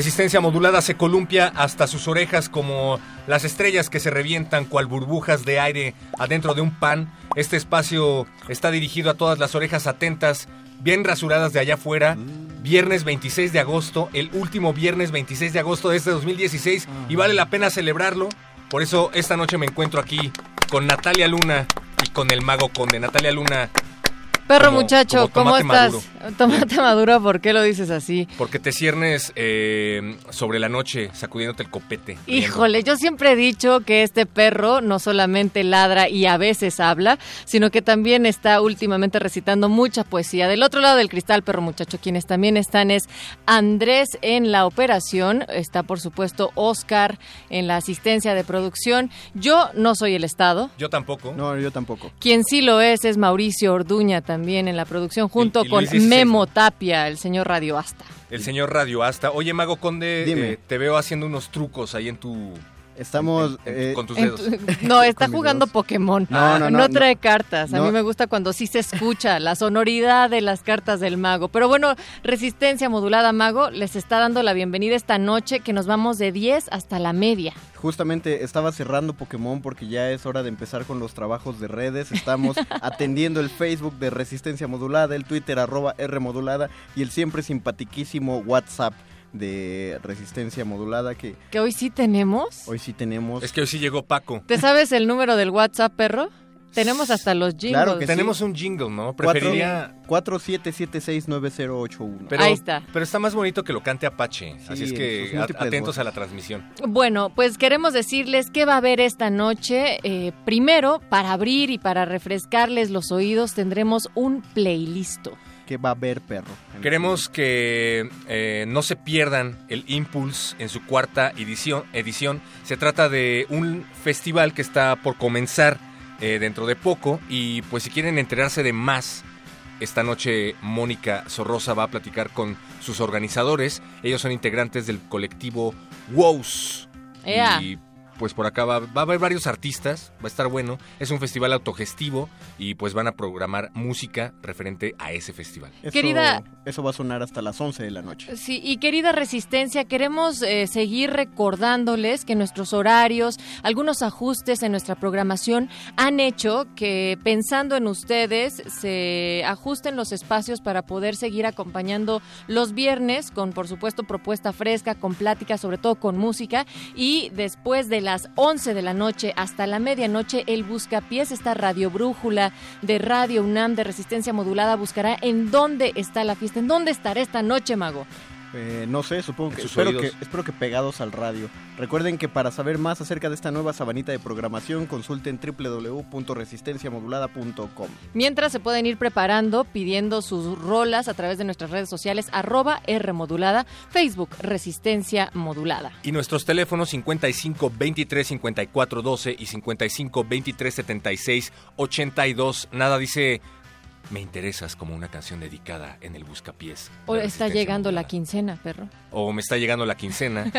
Resistencia modulada se columpia hasta sus orejas como las estrellas que se revientan cual burbujas de aire adentro de un pan. Este espacio está dirigido a todas las orejas atentas, bien rasuradas de allá afuera. Viernes 26 de agosto, el último viernes 26 de agosto de este 2016 y vale la pena celebrarlo. Por eso esta noche me encuentro aquí con Natalia Luna y con el mago conde. Natalia Luna, Perro Como- muchacho, como ¿cómo tomate estás? Tomate maduro, ¿por qué lo dices así? porque te ciernes eh, sobre la noche sacudiéndote el copete. riendo. Híjole, yo siempre he dicho que este perro no solamente ladra y a veces habla, sino que también está últimamente recitando mucha poesía. Del otro lado del cristal, perro muchacho, quienes también están es Andrés en la operación, está por supuesto Oscar en la asistencia de producción. Yo no soy el Estado. Yo tampoco. No, yo tampoco. Quien sí lo es es Mauricio Orduña también en la producción, junto y con Luis. Memo Tapia, el señor Radio Asta. El señor Radio Asta. Oye, Mago Conde, Dime. eh, te veo haciendo unos trucos ahí en tu... Estamos... en- en- eh, con tus dedos. tu- no, está jugando dedos. Pokémon. No, no, no, trae no. cartas. A No. mí me gusta cuando sí se escucha la sonoridad de las cartas del mago. Pero bueno, Resistencia Modulada Mago les está dando la bienvenida esta noche que nos vamos de 10 hasta la media. Justamente estaba cerrando Pokémon porque ya es hora de empezar con los trabajos de redes. Estamos atendiendo el Facebook de Resistencia Modulada, el Twitter arroba R Modulada y el siempre simpatiquísimo WhatsApp de Resistencia Modulada que Que hoy sí tenemos. hoy sí tenemos. Es que hoy sí llegó Paco. ¿Te sabes el número del WhatsApp, perro? Tenemos hasta los jingles. Claro que sí. Tenemos un jingle, ¿no? Cuatro- Preferiría... 47769081. Pero, Ahí está. Pero está más bonito que lo cante Apache. Sí, así es que atentos voces. a la transmisión. Bueno, pues queremos decirles qué va a haber esta noche. Eh, primero, para abrir y para refrescarles los oídos, tendremos un playlist. Que va a haber perro. Queremos que eh, no se pierdan el Impulse en su cuarta edición, edición. Se trata de un festival que está por comenzar eh, dentro de poco y pues si quieren enterarse de más, esta noche Mónica Sorrosa va a platicar con sus organizadores. Ellos son integrantes del colectivo WOWS. Y pues por acá va, va a haber varios artistas, va a estar bueno. Es un festival autogestivo y pues van a programar música referente a ese festival. Eso, Querida- Eso va a sonar hasta las 11 de la noche. Sí, y querida Resistencia, queremos eh, seguir recordándoles que nuestros horarios, algunos ajustes en nuestra programación han hecho que pensando en ustedes se ajusten los espacios para poder seguir acompañando los viernes con, por supuesto, propuesta fresca, con plática, sobre todo con música. Y después de las 11 de la noche hasta la medianoche, el Buscapiés, esta radio brújula de Radio UNAM de resistencia modulada, buscará en dónde está la fiesta, en dónde estará esta noche, Mago. Eh, no sé, supongo que espero, que espero que pegados al radio. Recuerden que para saber más acerca de esta nueva sabanita de programación, consulten www.resistenciamodulada.com. Mientras se pueden ir preparando, pidiendo sus rolas a través de nuestras redes sociales, arroba R modulada, Facebook Resistencia Modulada. Y nuestros teléfonos 55 23 54 12 y 55 23 76 82. Nada dice, me interesas como una canción dedicada en el buscapiés. O está llegando la quincena, perro. O me está llegando la quincena.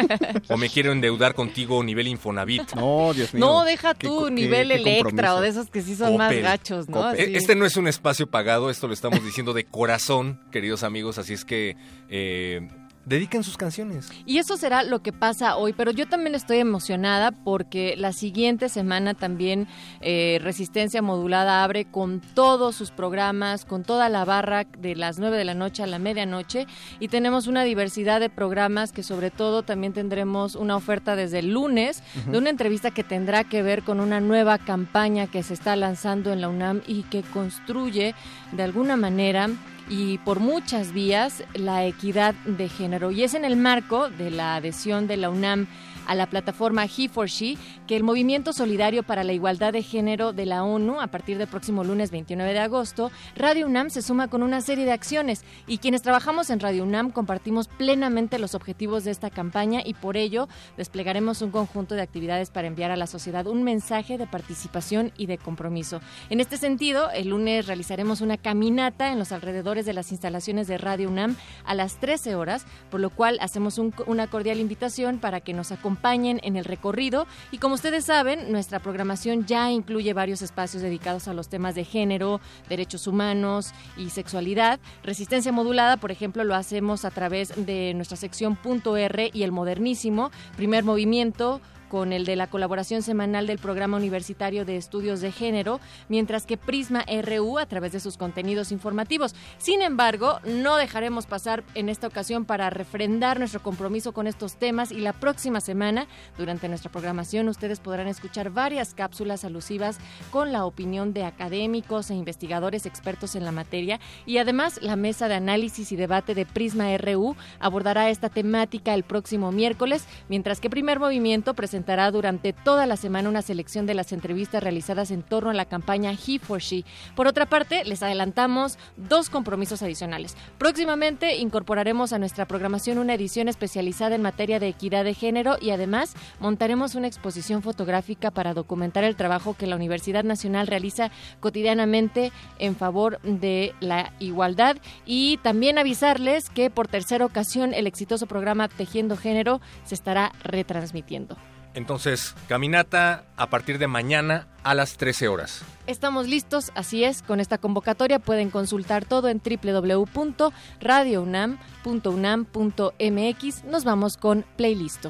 o me quiero endeudar contigo nivel Infonavit. No, Dios mío. No, deja tú qué- nivel qué Electra compromiso. o de esos que sí son más gachos, ¿no? Así. E- Este no es un espacio pagado, esto lo estamos diciendo de corazón, queridos amigos, así es que eh, dediquen sus canciones. Y eso será lo que pasa hoy, pero yo también estoy emocionada porque la siguiente semana también eh, Resistencia Modulada abre con todos sus programas, con toda la barra de las 9 de la noche a la medianoche y tenemos una diversidad de programas que sobre todo también tendremos una oferta desde el lunes de una entrevista que tendrá que ver con una nueva campaña que se está lanzando en la UNAM y que construye de alguna manera y por muchas vías la equidad de género. Y es en el marco de la adhesión de la UNAM a la plataforma He for She que el Movimiento Solidario para la Igualdad de Género de la ONU, a partir del próximo lunes 29 de agosto, Radio UNAM se suma con una serie de acciones y quienes trabajamos en Radio UNAM compartimos plenamente los objetivos de esta campaña y por ello desplegaremos un conjunto de actividades para enviar a la sociedad un mensaje de participación y de compromiso. En este sentido, el lunes realizaremos una caminata en los alrededores de las instalaciones de Radio UNAM a las 13 horas, por lo cual hacemos una cordial invitación para que nos acompañen en el recorrido. Y como ustedes saben, nuestra programación ya incluye varios espacios dedicados a los temas de género, derechos humanos y sexualidad. Resistencia modulada, por ejemplo, lo hacemos a través de nuestra sección R y el modernísimo, primer movimiento con el de la colaboración semanal del Programa Universitario de Estudios de Género, mientras que Prisma RU a través de sus contenidos informativos. Sin embargo, no dejaremos pasar en esta ocasión para refrendar nuestro compromiso con estos temas y la próxima semana, durante nuestra programación, ustedes podrán escuchar varias cápsulas alusivas con la opinión de académicos e investigadores expertos en la materia y además la mesa de análisis y debate de Prisma RU abordará esta temática el próximo miércoles, mientras que Primer Movimiento presentará presentará durante toda la semana una selección de las entrevistas realizadas en torno a la campaña He for She. Por otra parte, les adelantamos dos compromisos adicionales. Próximamente incorporaremos a nuestra programación una edición especializada en materia de equidad de género y además montaremos una exposición fotográfica para documentar el trabajo que la Universidad Nacional realiza cotidianamente en favor de la igualdad y también avisarles que por tercera ocasión el exitoso programa Tejiendo Género se estará retransmitiendo. Entonces, caminata a partir de mañana a las 13 horas. Estamos listos, así es, con esta convocatoria pueden consultar todo en www.radiounam.unam.mx. Nos vamos con playlist.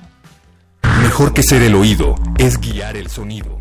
Mejor que ser el oído es guiar el sonido.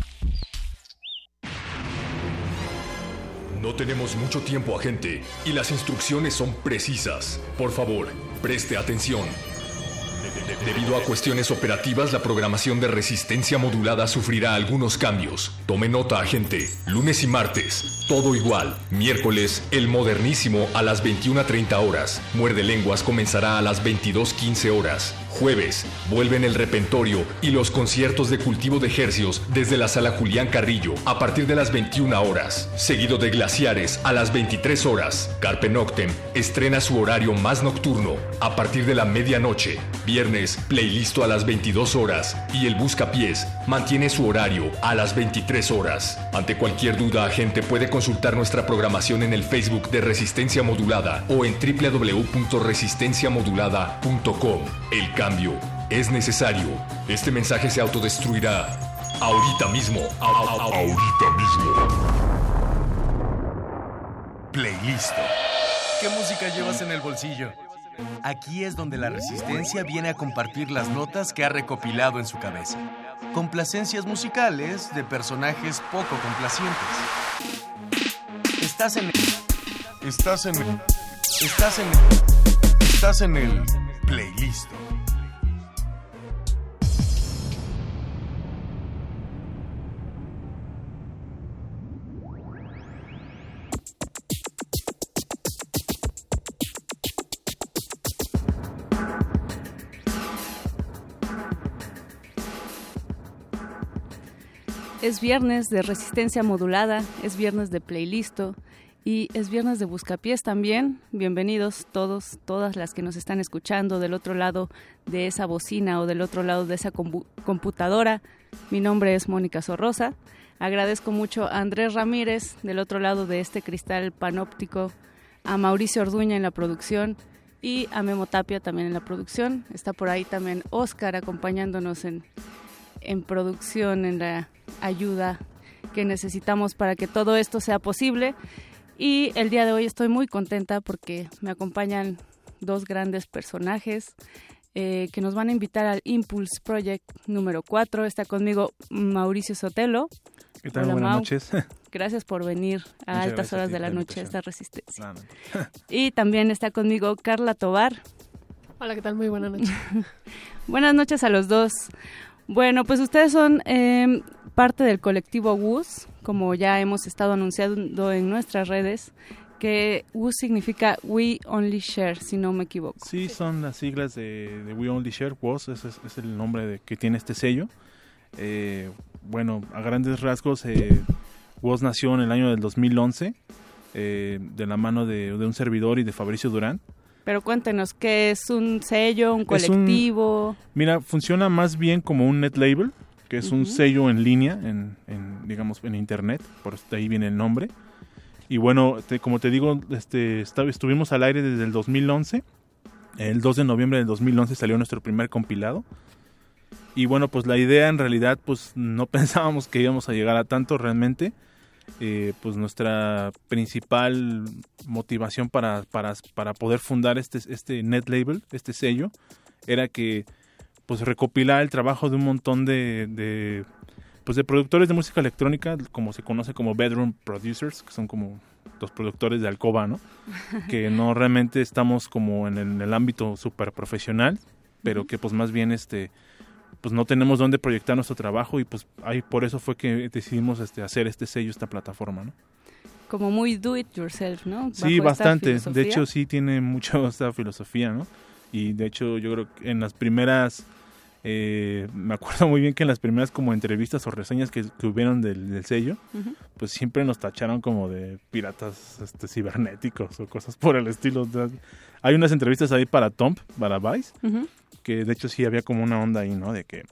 No tenemos mucho tiempo, agente, y las instrucciones son precisas. Por favor, preste atención. Debido a cuestiones operativas, la programación de resistencia modulada sufrirá algunos cambios. Tome nota, agente. Lunes y martes, todo igual. Miércoles, el modernísimo a las 21.30 horas. Muerde lenguas comenzará a las 22.15 horas. Jueves, vuelven el repentorio y los conciertos de cultivo de ejercios desde la sala Julián Carrillo a partir de las 21 horas. Seguido de glaciares a las 23 horas. Carpe Noctem estrena su horario más nocturno a partir de la medianoche. Viernes, playlist a las 22 horas y el Buscapiés mantiene su horario a las 23 horas. Ante cualquier duda, agente puede consultar nuestra programación en el Facebook de Resistencia Modulada o en www.resistenciamodulada.com. El cambio es necesario. Este mensaje se autodestruirá ahorita mismo. ahorita mismo. Playlist. ¿Qué música llevas en el bolsillo? Aquí es donde la resistencia viene a compartir las notas que ha recopilado en su cabeza. Complacencias musicales de personajes poco complacientes. Estás en el... Estás en el... Estás en el... Estás en el playlist. Es viernes de resistencia modulada, es viernes de playlisto y es viernes de Buscapiés también. Bienvenidos todos, todas las que nos están escuchando del otro lado de esa bocina o del otro lado de esa computadora. Mi nombre es Mónica Sorrosa. Agradezco mucho a Andrés Ramírez del otro lado de este cristal panóptico, a Mauricio Orduña en la producción y a Memo Tapia también en la producción. Está por ahí también Oscar acompañándonos en, en producción, en la ayuda que necesitamos para que todo esto sea posible. Y el día de hoy estoy muy contenta porque me acompañan dos grandes personajes eh, que nos van a invitar al Impulse Project número 4. Está conmigo Mauricio Sotelo. ¿Qué tal? Buenas noches. Gracias por venir a altas horas de la noche a esta resistencia. y también está conmigo Carla Tobar. Hola, ¿qué tal? Muy buenas noches. buenas noches a los dos. Bueno, pues ustedes son eh, parte del colectivo WUS, como ya hemos estado anunciando en nuestras redes, que WUS significa We Only Share, si no me equivoco. Sí, son las siglas de, We Only Share, WUS es, el nombre de, que tiene este sello. Eh, bueno, a grandes rasgos, eh, nació en el año del 2011, eh, de la mano de, un servidor y de Fabricio Durán. Pero cuéntenos, ¿qué es un sello, un colectivo? mira, funciona más bien como un net label, que es un sello en línea, en, digamos, en internet, por ahí viene el nombre. Y bueno, como te digo, este, estuvimos al aire desde el 2011. El 2 de noviembre del 2011 salió nuestro primer compilado. Y bueno, pues la idea en realidad, pues no pensábamos que íbamos a llegar a tanto realmente. Eh, pues nuestra principal motivación para, para, para poder fundar este, este net label, este sello, era que pues recopilar el trabajo de un montón de, de, pues de productores de música electrónica, como se conoce como bedroom producers, que son como los productores de alcoba, ¿no? que no realmente estamos como en el, ámbito súper profesional, pero que pues más bien este pues no tenemos dónde proyectar nuestro trabajo y pues ahí por eso fue que decidimos este hacer este sello, esta plataforma, ¿no? Como muy do it yourself, ¿no? sí, bastante. De hecho sí tiene mucho esta filosofía, ¿no? Y de hecho yo creo que en las primeras eh, me acuerdo muy bien que en las primeras como entrevistas o reseñas que, hubieron del, sello, pues siempre nos tacharon como de piratas este, cibernéticos o cosas por el estilo. hay unas entrevistas ahí para Tomp, para Vice, que de hecho sí había como una onda ahí, ¿no? De que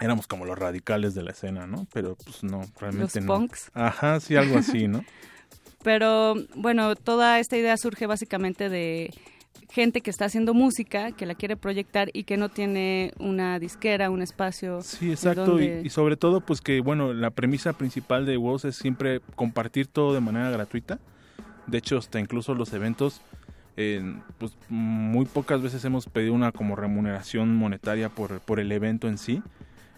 éramos como los radicales de la escena, ¿no? Pero pues no, realmente los no. Punks. Ajá, sí, algo así, ¿no? Pero bueno, toda esta idea surge básicamente de gente que está haciendo música, que la quiere proyectar y que no tiene una disquera, un espacio. Sí, exacto. Y, sobre todo, pues que, bueno, la premisa principal de WOS es siempre compartir todo de manera gratuita. De hecho, hasta incluso los eventos, pues muy pocas veces hemos pedido una como remuneración monetaria por, por el evento en sí.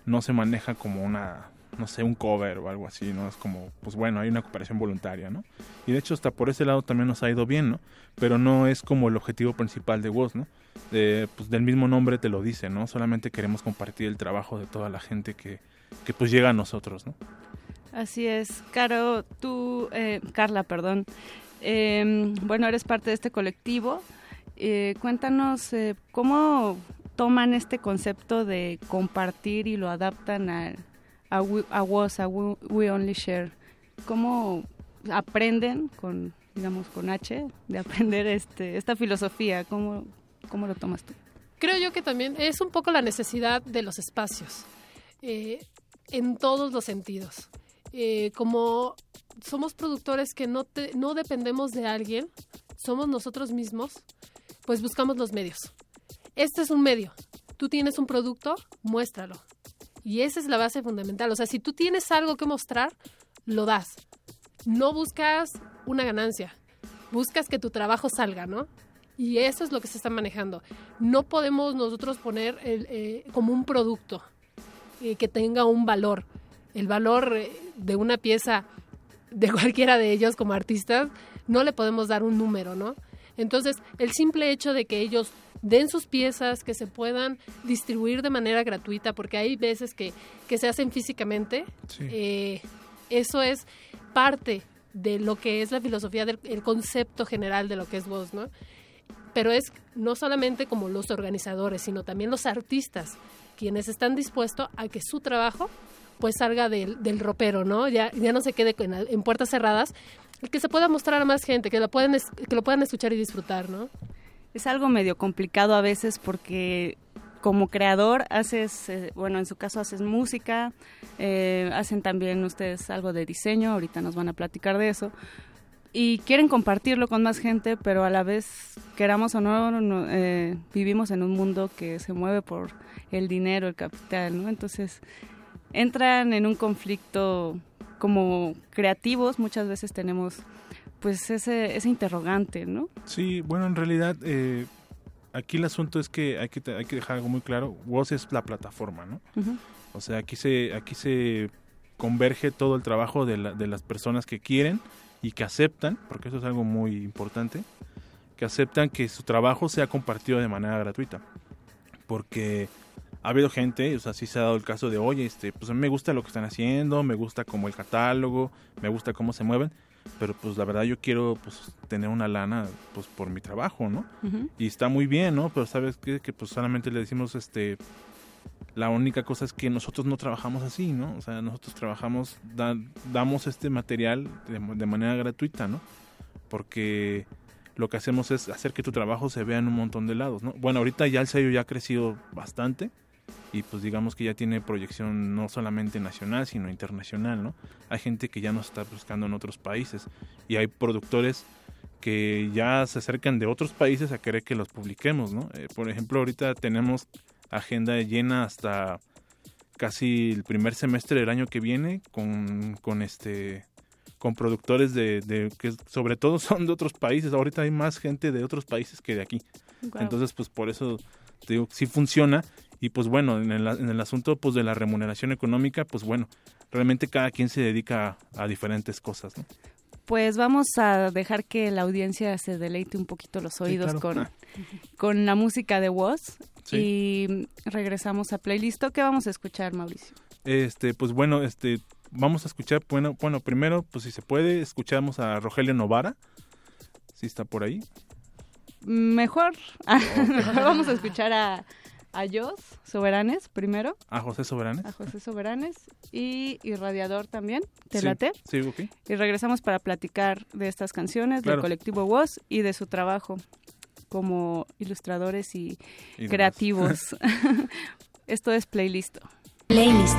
No se maneja como una no sé, un cover o algo así, ¿no? Es como, pues bueno, hay una cooperación voluntaria, ¿no? Y de hecho hasta por ese lado también nos ha ido bien, ¿no? Pero no es como el objetivo principal de WOS, ¿no? De, pues del mismo nombre te lo dice, ¿no? Solamente queremos compartir el trabajo de toda la gente que, que pues llega a nosotros, ¿no? Así es. Caro, tú, eh, Carla, perdón, em, bueno, eres parte de este colectivo. Eh, cuéntanos eh, cómo toman este concepto de compartir y lo adaptan a, a WOS, a we, Only Share, ¿cómo aprenden con, digamos, con H, de aprender este, esta filosofía? ¿Cómo, ¿Cómo lo tomas tú? Creo yo que también es un poco la necesidad de los espacios, eh, en todos los sentidos. Eh, como somos productores que no, te, no dependemos de alguien, somos nosotros mismos, pues buscamos los medios. Este es un medio. Tú tienes un producto, muéstralo. Y esa es la base fundamental. O sea, si tú tienes algo que mostrar, lo das. No buscas una ganancia, buscas que tu trabajo salga, ¿no? Y eso es lo que se está manejando. No podemos nosotros poner eh, como un producto eh, que tenga un valor. El valor eh, de una pieza de cualquiera de ellos como artistas, no le podemos dar un número, ¿no? Entonces, el simple hecho de que ellos den sus piezas, que se puedan distribuir de manera gratuita, porque hay veces que, se hacen físicamente, eh, eso es parte de lo que es la filosofía del concepto general de lo que es voz, ¿no? Pero es no solamente como los organizadores, sino también los artistas, quienes están dispuestos a que su trabajo pues salga del, del ropero, ¿no? Ya, ya no se quede en, puertas cerradas que se pueda mostrar a más gente, que lo puedan, que lo puedan escuchar y disfrutar, ¿no? Es algo medio complicado a veces porque como creador haces, eh, bueno, en su caso haces música, eh, hacen también ustedes algo de diseño, ahorita nos van a platicar de eso, y quieren compartirlo con más gente, pero a la vez, queramos o no, no, eh, vivimos en un mundo que se mueve por el dinero, el capital, ¿no? Entonces entran en un conflicto como creativos, muchas veces tenemos pues ese, ese interrogante, ¿no? Sí, bueno, en realidad eh, aquí el asunto es que hay que hay que dejar algo muy claro. Woz es la plataforma, ¿no? Ujú. O sea, aquí se aquí se converge todo el trabajo de, la- de las personas que quieren y que aceptan, porque eso es algo muy importante, que aceptan que su trabajo sea compartido de manera gratuita. Porque ha habido gente, o sea, sí se ha dado el caso de, oye, este, pues a mí me gusta lo que están haciendo, me gusta como el catálogo, me gusta cómo se mueven, pero pues la verdad yo quiero pues tener una lana pues por mi trabajo, ¿no? Y está muy bien, ¿no? Pero sabes qué? que pues solamente le decimos este la única cosa es que nosotros no trabajamos así, ¿no? O sea, nosotros trabajamos, da- damos este material de, de manera gratuita, ¿no? Porque lo que hacemos es hacer que tu trabajo se vea en un montón de lados, ¿no? Bueno, ahorita ya el sello ya ha crecido bastante y pues digamos que ya tiene proyección no solamente nacional, sino internacional, ¿no? Hay gente que ya nos está buscando en otros países y hay productores que ya se acercan de otros países a querer que los publiquemos, ¿no? Eh, por ejemplo, ahorita tenemos agenda llena hasta casi el primer semestre del año que viene con, con este con productores de, de que sobre todo son de otros países. Ahorita hay más gente de otros países que de aquí. Guau. Entonces, pues por eso te digo, sí funciona. Y pues bueno, en el, en el asunto pues de la remuneración económica, pues bueno, realmente cada quien se dedica a, a diferentes cosas, ¿no? Pues vamos a dejar que la audiencia se deleite un poquito los oídos claro. con, Ah. con la música de Woz Sí. y regresamos a playlist. ¿Qué vamos a escuchar, Mauricio? Este, pues bueno, este, vamos a escuchar, bueno, bueno, primero, pues si se puede, escuchamos a Rogelio Novara, si está por ahí. Mejor, mejor vamos a escuchar a, a Jos Soberanes primero, A José Soberanes. a José Soberanes y Irradiador también, ¿te Sí, late? Sí, ok. Y regresamos para platicar de estas canciones, Claro. del colectivo Woz y de su trabajo como ilustradores y, Y creativos. Esto es Playlist. Playlist.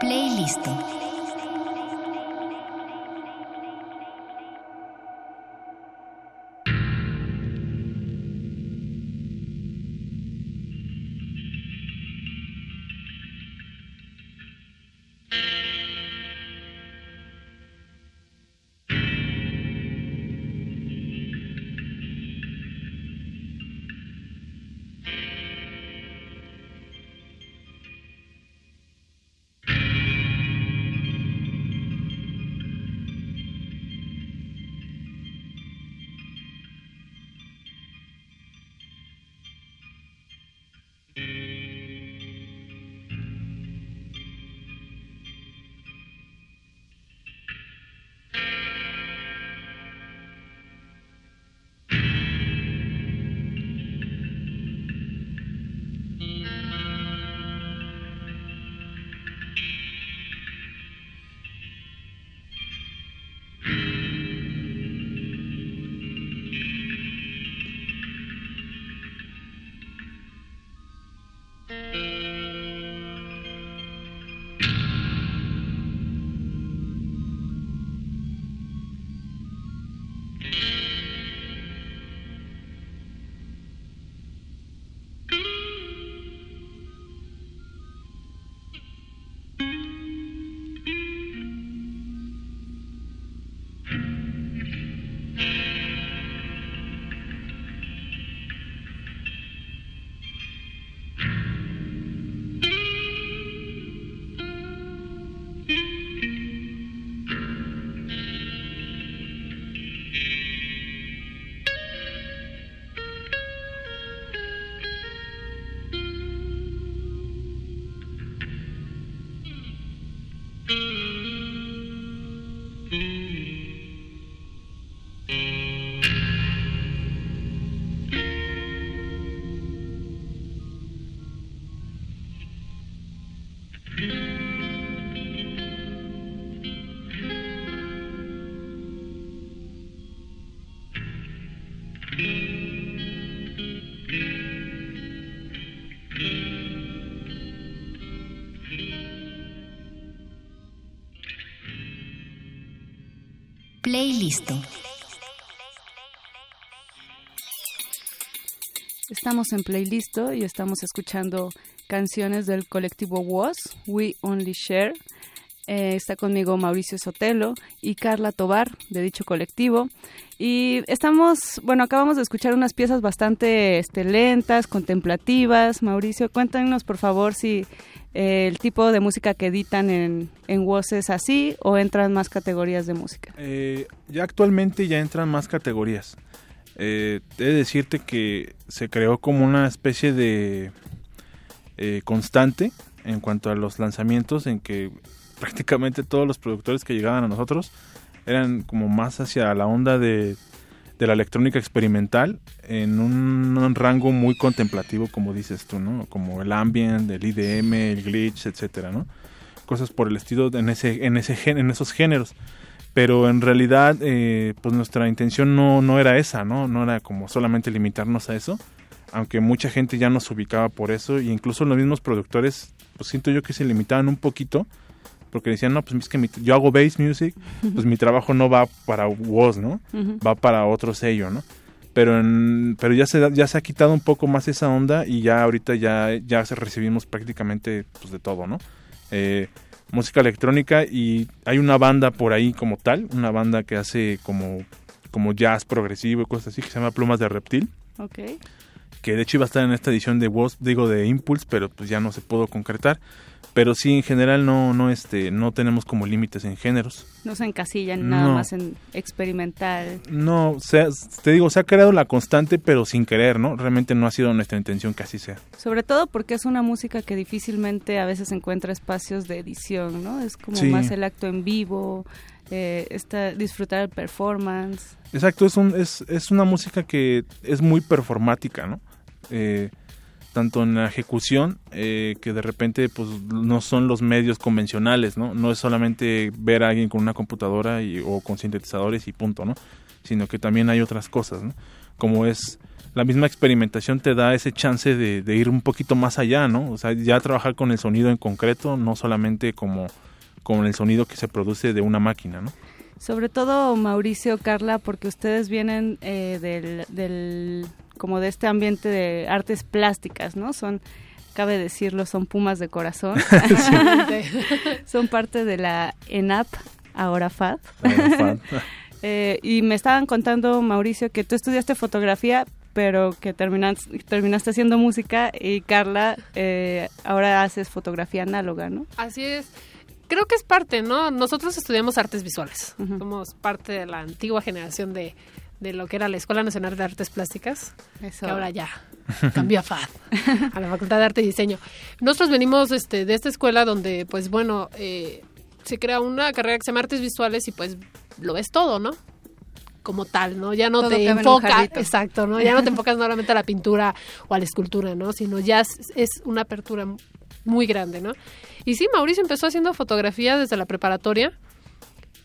Playlist. Estamos en Playlist y estamos escuchando canciones del colectivo Was, We Only Share. Eh, está conmigo Mauricio Sotelo y Carla Tobar de dicho colectivo. Y estamos, bueno, acabamos de escuchar unas piezas bastante este, lentas, contemplativas. Mauricio, cuéntanos por favor si el tipo de música que editan en, en WOS es así o entran más categorías de música. Eh, ya actualmente ya entran más categorías. Eh, he de decirte que se creó como una especie de eh, constante en cuanto a los lanzamientos en que prácticamente todos los productores que llegaban a nosotros eran como más hacia la onda de, de la electrónica experimental en un, rango muy contemplativo, como dices tú, ¿no? Como el ambient, el IDM, el glitch, etcétera, ¿no? Cosas por el estilo en ese, en ese en esos géneros. Pero en realidad, eh, pues nuestra intención no, no era esa, ¿no? No era como solamente limitarnos a eso, aunque mucha gente ya nos ubicaba por eso, e incluso los mismos productores, pues siento yo que se limitaban un poquito porque decían, no, pues es que yo hago bass music, pues mi trabajo no va para Woz, ¿no? Va para otro sello, ¿no? Pero, en, pero ya, se, ya se ha quitado un poco más esa onda y ya ahorita ya, ya recibimos prácticamente pues, de todo, ¿no? Eh, música electrónica y hay una banda por ahí como tal, una banda que hace como, como jazz progresivo y cosas así, que se llama Plumas de Reptil. Ok. Que de hecho iba a estar en esta edición de Woz, digo de Impulse, pero pues ya no se pudo concretar pero sí en general no no este no tenemos como límites en géneros. No se encasillan nada más en experimental no sea, te digo se ha creado la constante pero sin querer no realmente no ha sido nuestra intención que así sea. Sobre todo porque es una música que difícilmente a veces encuentra espacios de edición no es como más el acto en vivo eh, esta, disfrutar el performance. Exacto es un es, es una música que es muy performática no eh, tanto en la ejecución eh, que de repente pues no son los medios convencionales no no es solamente ver a alguien con una computadora y, o con sintetizadores y punto no sino que también hay otras cosas ¿no? como es la misma experimentación te da ese chance de, ir un poquito más allá, ¿no? O sea, ya trabajar con el sonido en concreto, no solamente como con el sonido que se produce de una máquina, ¿no? Sobre todo Mauricio, Carla, porque ustedes vienen eh, del, como de este ambiente de artes plásticas, ¿no? Son, cabe decirlo, son pumas de corazón. son parte de la ENAP, ahora FAD. eh, y me estaban contando, Mauricio, que tú estudiaste fotografía, pero que terminaste, terminaste haciendo música y Carla, eh, ahora haces fotografía análoga, ¿no? Así es creo que es parte, ¿no? Nosotros estudiamos artes visuales. Uh -huh. Somos parte de la antigua generación de, de, lo que era la Escuela Nacional de Artes Plásticas, Eso. que ahora ya cambió a FAD, a la Facultad de Arte y Diseño. Nosotros venimos este, de esta escuela donde, pues bueno, eh, se crea una carrera que se llama Artes Visuales y pues lo ves todo, ¿no? como tal, ¿no? Ya no Todo te enfocas, exacto, ¿no? Ya no te enfocas solamente a la pintura o a la escultura, ¿no? Sino ya es, es una apertura muy grande, ¿no? Y sí, Mauricio empezó haciendo fotografía desde la preparatoria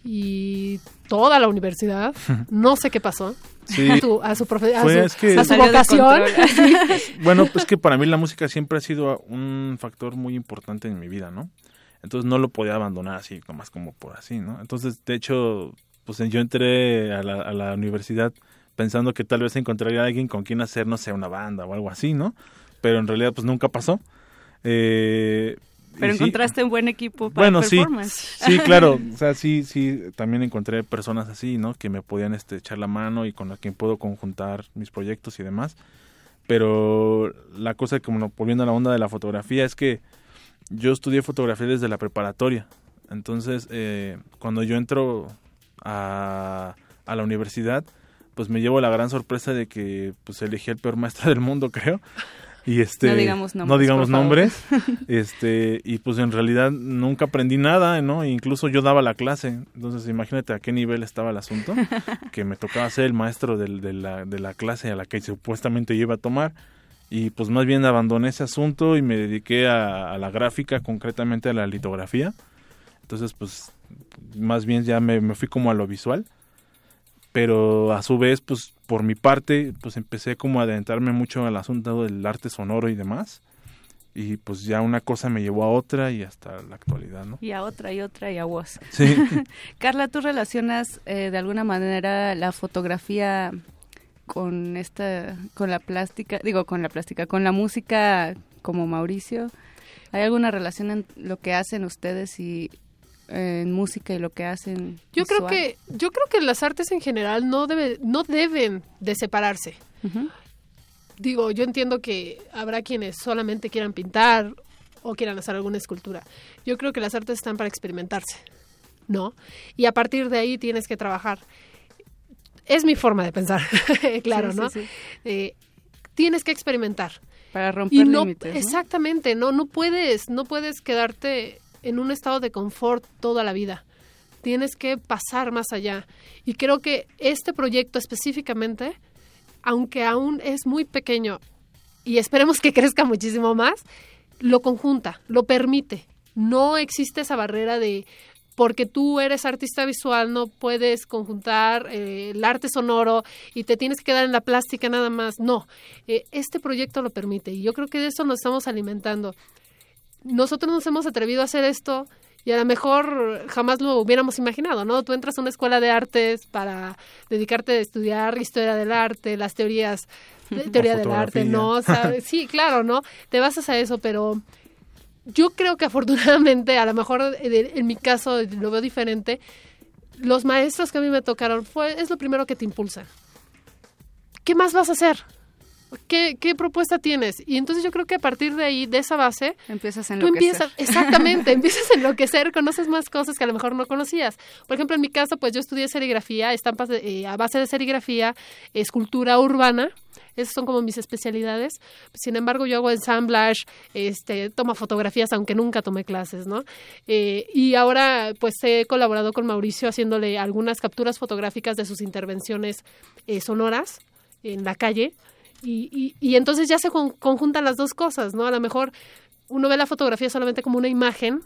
y toda la universidad. No sé qué pasó. Sí. A su, a su, profe, a Fue, su, es que, a su vocación. bueno, pues que para mí la música siempre ha sido un factor muy importante en mi vida, ¿no? Entonces no lo podía abandonar así, nomás como por así, ¿no? Entonces, de hecho, pues yo entré a la, a la universidad pensando que tal vez encontraría a alguien con quien hacer, no sé, una banda o algo así, ¿no? Pero en realidad pues nunca pasó. Eh, pero encontraste sí, un buen equipo para bueno, performance. Sí, sí, claro. O sea, sí, sí, también encontré personas así, ¿no? Que me podían este, echar la mano y con las que puedo conjuntar mis proyectos y demás. Pero la cosa, como volviendo a la onda de la fotografía, es que yo estudié fotografía desde la preparatoria. Entonces, eh, cuando yo entro a, a la universidad, pues me llevo la gran sorpresa de que pues elegí el peor maestro del mundo, creo y este no digamos nombres, no digamos nombres. Este y pues en realidad nunca aprendí nada no incluso yo daba la clase. Entonces imagínate a qué nivel estaba el asunto que me tocaba ser el maestro de, de, la, de la clase a la que supuestamente yo iba a tomar. Y pues más bien abandoné ese asunto y me dediqué a, a la gráfica concretamente a la litografía. Entonces pues más bien ya me, me fui como a lo visual pero a su vez, pues por mi parte, pues empecé como a adentrarme mucho al asunto del arte sonoro y demás. Y pues ya una cosa me llevó a otra y hasta la actualidad, ¿no? Y a otra y otra y a vos. Sí. Carla, ¿tú relacionas eh, de alguna manera la fotografía con esta, con la plástica, digo con la plástica, con la música como Mauricio? ¿Hay alguna relación en lo que hacen ustedes y en música y lo que hacen yo visual. creo que yo creo que las artes en general no debe no deben de separarse uh -huh. digo yo entiendo que habrá quienes solamente quieran pintar o quieran hacer alguna escultura yo creo que las artes están para experimentarse no y a partir de ahí tienes que trabajar es mi forma de pensar claro sí, no sí, sí. Eh, tienes que experimentar para romper y no, límites ¿no? exactamente no no puedes no puedes quedarte en un estado de confort toda la vida. Tienes que pasar más allá. Y creo que este proyecto específicamente, aunque aún es muy pequeño y esperemos que crezca muchísimo más, lo conjunta, lo permite. No existe esa barrera de porque tú eres artista visual no puedes conjuntar eh, el arte sonoro y te tienes que quedar en la plástica nada más. No, eh, este proyecto lo permite y yo creo que de eso nos estamos alimentando nosotros nos hemos atrevido a hacer esto y a lo mejor jamás lo hubiéramos imaginado, ¿no? Tú entras a una escuela de artes para dedicarte a estudiar historia del arte, las teorías, de, teoría del arte, ¿no? ¿Sabes? Sí, claro, ¿no? Te basas a eso, pero yo creo que afortunadamente, a lo mejor en mi caso lo veo diferente, los maestros que a mí me tocaron fue, es lo primero que te impulsa. ¿Qué más vas a hacer? ¿Qué, ¿Qué, propuesta tienes? Y entonces yo creo que a partir de ahí, de esa base, empiezas a tú empiezas, exactamente, empiezas a enloquecer, conoces más cosas que a lo mejor no conocías. Por ejemplo, en mi caso, pues yo estudié serigrafía, estampas de, eh, a base de serigrafía, escultura urbana, esas son como mis especialidades. Sin embargo, yo hago ensamblage, este, tomo fotografías, aunque nunca tomé clases, ¿no? Eh, y ahora, pues he colaborado con Mauricio haciéndole algunas capturas fotográficas de sus intervenciones eh, sonoras en la calle. Y, y, entonces ya se con, conjuntan las dos cosas, ¿no? A lo mejor uno ve la fotografía solamente como una imagen,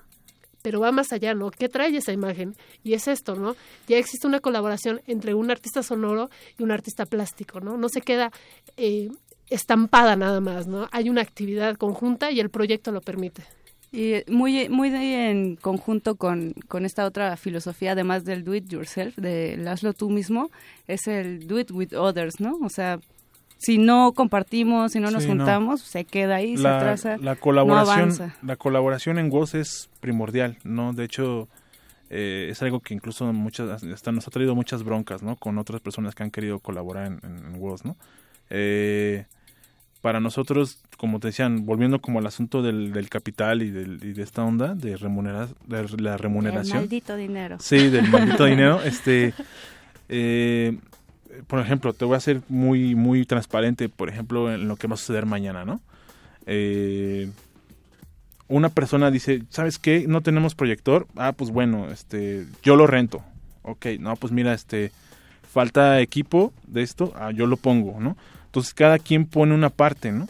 pero va más allá, ¿no? ¿Qué trae esa imagen? Y es esto, ¿no? Ya existe una colaboración entre un artista sonoro y un artista plástico, ¿no? No se queda eh, estampada nada más, ¿no? Hay una actividad conjunta y el proyecto lo permite. Y muy, muy en conjunto con, con, esta otra filosofía, además del do it yourself, de hazlo tú mismo, es el do it with others, ¿no? O sea, si no compartimos, si no nos juntamos, se queda ahí, se atrasa, la colaboración, La colaboración en voz es primordial, ¿no? De hecho, eh, es algo que incluso muchas, hasta nos ha traído muchas broncas, ¿no? Con otras personas que han querido colaborar en, en, voz, ¿no? Eh, para nosotros, como te decían, volviendo como al asunto del, del capital y, del, y de esta onda de, remunerar, de la remuneración. Del maldito dinero. Sí, del maldito dinero. Este, eh, por ejemplo, te voy a ser muy, muy transparente, por ejemplo, en lo que va a suceder mañana, ¿no? Eh, una persona dice, ¿sabes qué? No tenemos proyector. Ah, pues bueno, este, yo lo rento. Ok, no, pues mira, este, falta equipo de esto, ah, yo lo pongo, ¿no? Entonces cada quien pone una parte, ¿no?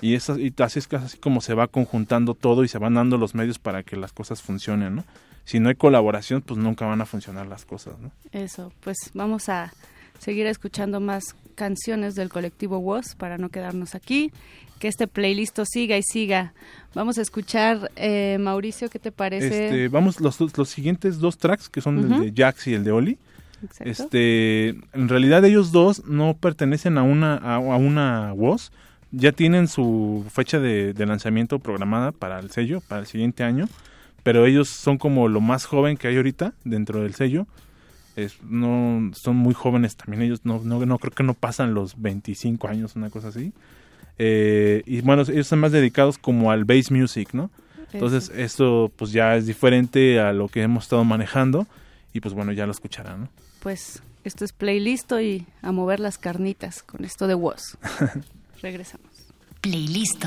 Y, eso, y así es así como se va conjuntando todo y se van dando los medios para que las cosas funcionen, ¿no? Si no hay colaboración, pues nunca van a funcionar las cosas, ¿no? Eso, pues vamos a seguir escuchando más canciones del colectivo WOS para no quedarnos aquí. Que este playlist siga y siga. Vamos a escuchar, eh, Mauricio, ¿qué te parece? Este, vamos, los, los siguientes dos tracks, que son el de Jax y el de Oli. Este, en realidad ellos dos no pertenecen a una, a, una WOS. Ya tienen su fecha de, de lanzamiento programada para el sello, para el siguiente año. Pero ellos son como lo más joven que hay ahorita dentro del sello no son muy jóvenes también ellos no, no, no creo que no pasan los 25 años una cosa así. Eh, y bueno ellos son más dedicados como al bass music no entonces esto pues ya es diferente a lo que hemos estado manejando y pues bueno ya lo escucharán ¿no? pues esto es playlist y a mover las carnitas con esto de Woz. Regresamos. Playlist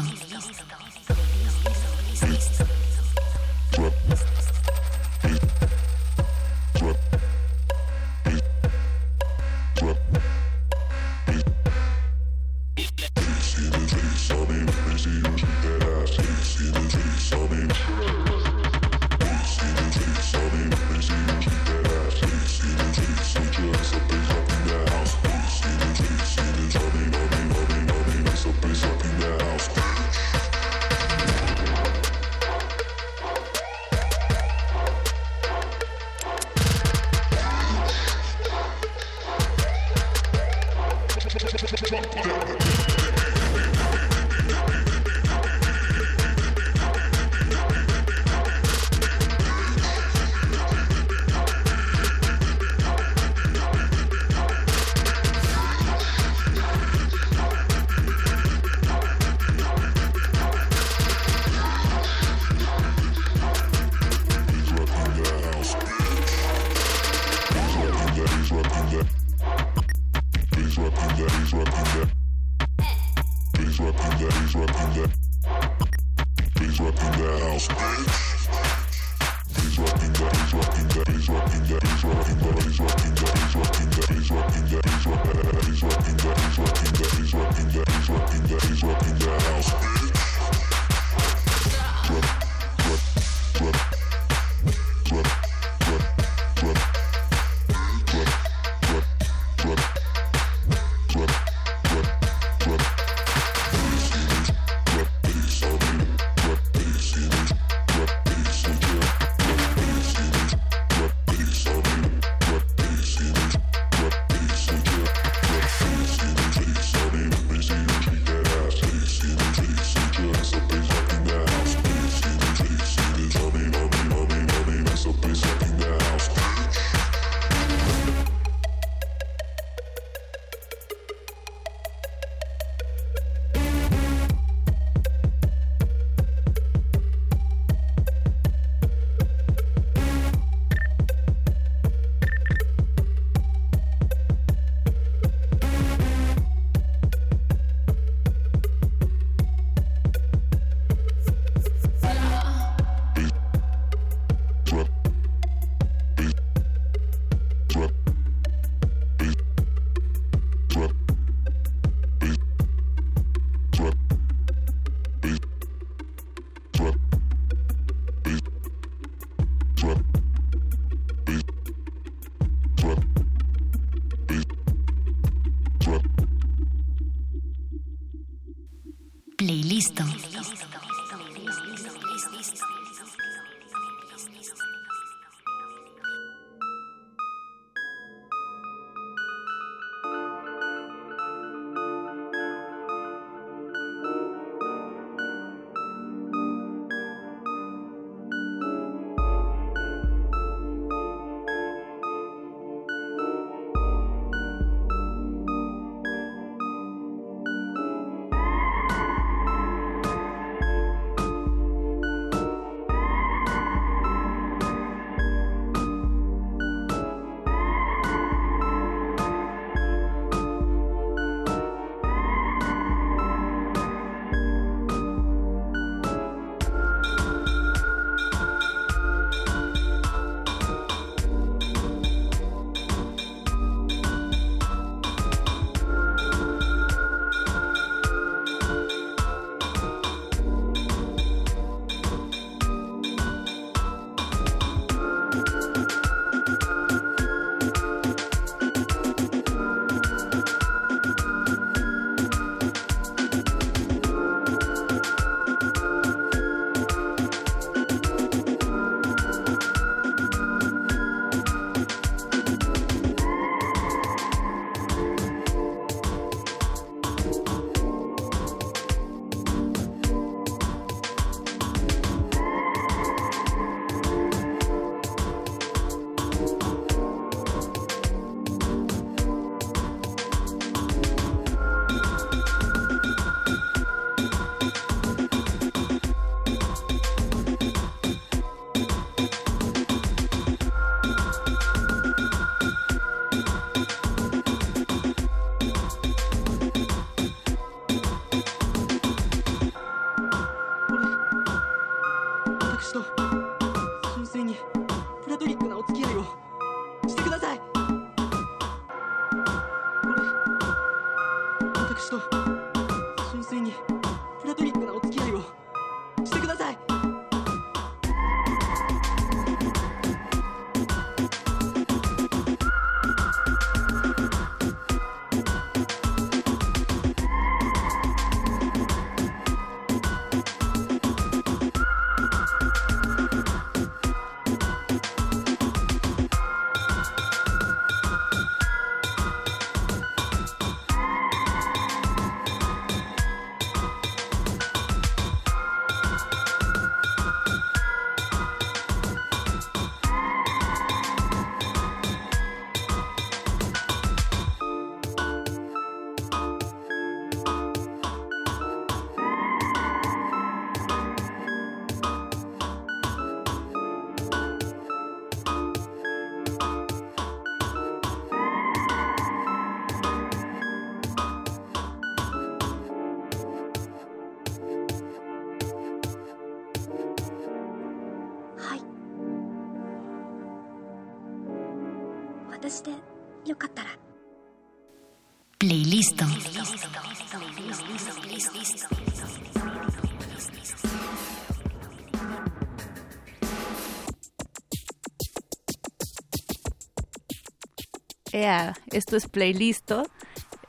Ea, esto es Playlisto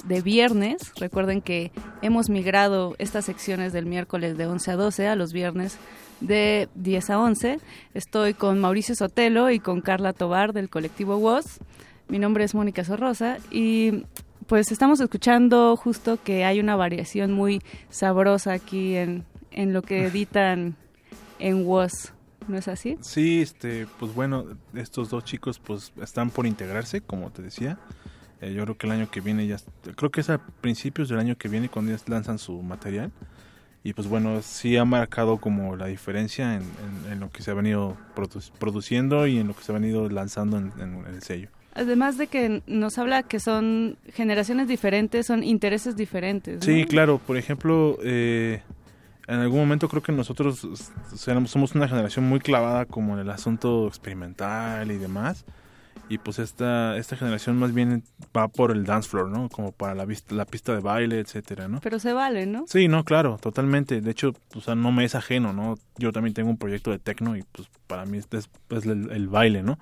de viernes. Recuerden que hemos migrado estas secciones del miércoles de 11 a 12 a los viernes de 10 a 11. Estoy con Mauricio Sotelo y con Carla Tobar del colectivo WOS. Mi nombre es Mónica Sorrosa y pues estamos escuchando justo que hay una variación muy sabrosa aquí en, en lo que editan en WOS. ¿No es así? Sí, este, pues bueno, estos dos chicos pues están por integrarse, como te decía. Eh, yo creo que el año que viene ya, creo que es a principios del año que viene cuando ya lanzan su material. Y pues bueno, sí ha marcado como la diferencia en, en- en lo que se ha venido produ- produciendo y en lo que se ha venido lanzando en, en el sello. Además de que nos habla que son generaciones diferentes, son intereses diferentes. ¿no? Sí, claro. Por ejemplo, eh, en algún momento creo que nosotros somos una generación muy clavada como en el asunto experimental y demás. Y pues esta, esta generación más bien va por el dance floor, ¿no? Como para la, vista, la pista de baile, etcétera, ¿no? Pero se vale, ¿no? Sí, no, claro, totalmente. De hecho, o sea, no me es ajeno, ¿no? Yo también tengo un proyecto de techno y pues para mí este es, es el, el baile, ¿no?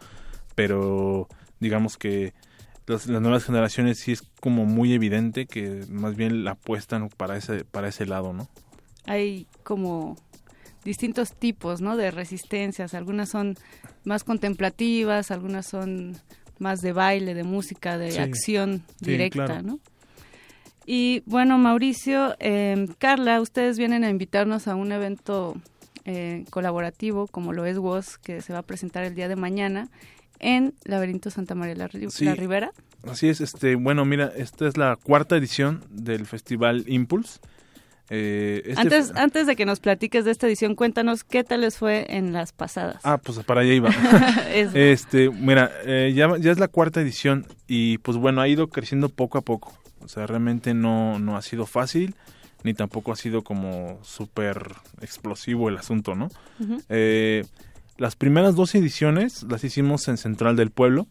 Pero digamos que las, las nuevas generaciones sí es como muy evidente que más bien la apuestan para ese para ese lado, ¿no? Hay como distintos tipos, ¿no? De resistencias. Algunas son más contemplativas, algunas son más de baile, de música, de Sí, acción sí, directa, claro. ¿no? Y bueno, Mauricio, eh, Carla, ustedes vienen a invitarnos a un evento eh, colaborativo como lo es WOS, que se va a presentar el día de mañana en Laberinto Santa María la, Sí. la Ribera. Así es, este, bueno, mira, esta es la cuarta edición del festival Impulse. Eh, este Antes, antes de que nos platiques de esta edición, cuéntanos qué tal les fue en las pasadas. Ah, pues para allá iba. Este, mira, eh, ya, ya es la cuarta edición y pues bueno, ha ido creciendo poco a poco. O sea, realmente no, no ha sido fácil, ni tampoco ha sido como súper explosivo el asunto, ¿no? Eh, las primeras dos ediciones las hicimos en Central del Pueblo.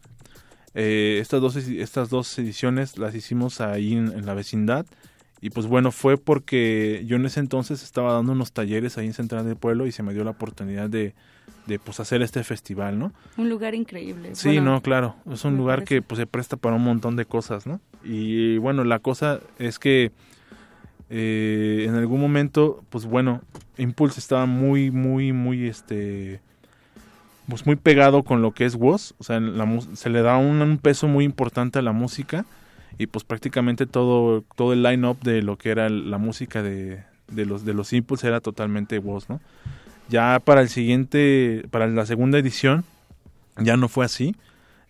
Eh, estas, dos, estas dos ediciones las hicimos ahí en, en la vecindad. Y pues bueno, fue porque yo en ese entonces estaba dando unos talleres ahí en Central del Pueblo y se me dio la oportunidad de, de pues hacer este festival, ¿no? Un lugar increíble. Sí, Bueno, no, claro. Es un lugar parece. que pues se presta para un montón de cosas, ¿no? Y bueno, la cosa es que eh, en algún momento, pues bueno, Impulse estaba muy, muy, muy, este, pues muy pegado con lo que es Woz. O sea, la se le da un, un peso muy importante a la música y pues prácticamente todo, todo el line-up de lo que era la música de, de los, de los Impulse era totalmente Woz, ¿no? Ya para el siguiente, para la segunda edición, ya no fue así.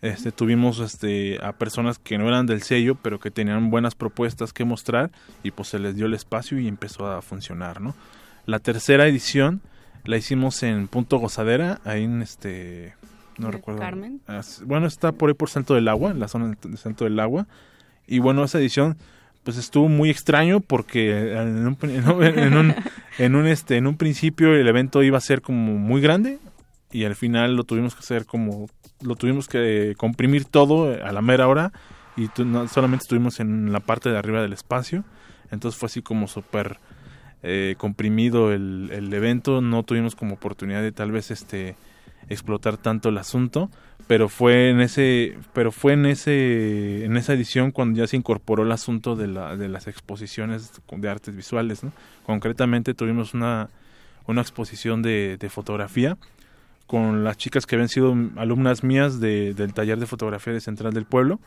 Este, tuvimos este, a personas que no eran del sello, pero que tenían buenas propuestas que mostrar y pues se les dio el espacio y empezó a funcionar, ¿no? La tercera edición la hicimos en Punto Gozadera, ahí en este, no ¿De recuerdo. Carmen? Ah, Bueno, está por ahí por Santo del Agua, en la zona del Santo del Agua. Y bueno, esa edición pues estuvo muy extraño porque en un, en un, este, en un principio el evento iba a ser como muy grande y al final lo tuvimos que hacer como lo tuvimos que comprimir todo a la mera hora y tu- no- solamente estuvimos en la parte de arriba del espacio. Entonces fue así como súper eh, comprimido el, el evento. No tuvimos como oportunidad de tal vez este explotar tanto el asunto pero fue en ese pero fue en ese en esa edición cuando ya se incorporó el asunto de, la, de las exposiciones de artes visuales ¿no? concretamente tuvimos una una exposición de, de fotografía con las chicas que habían sido alumnas mías de- del taller de fotografía de Central del Pueblo,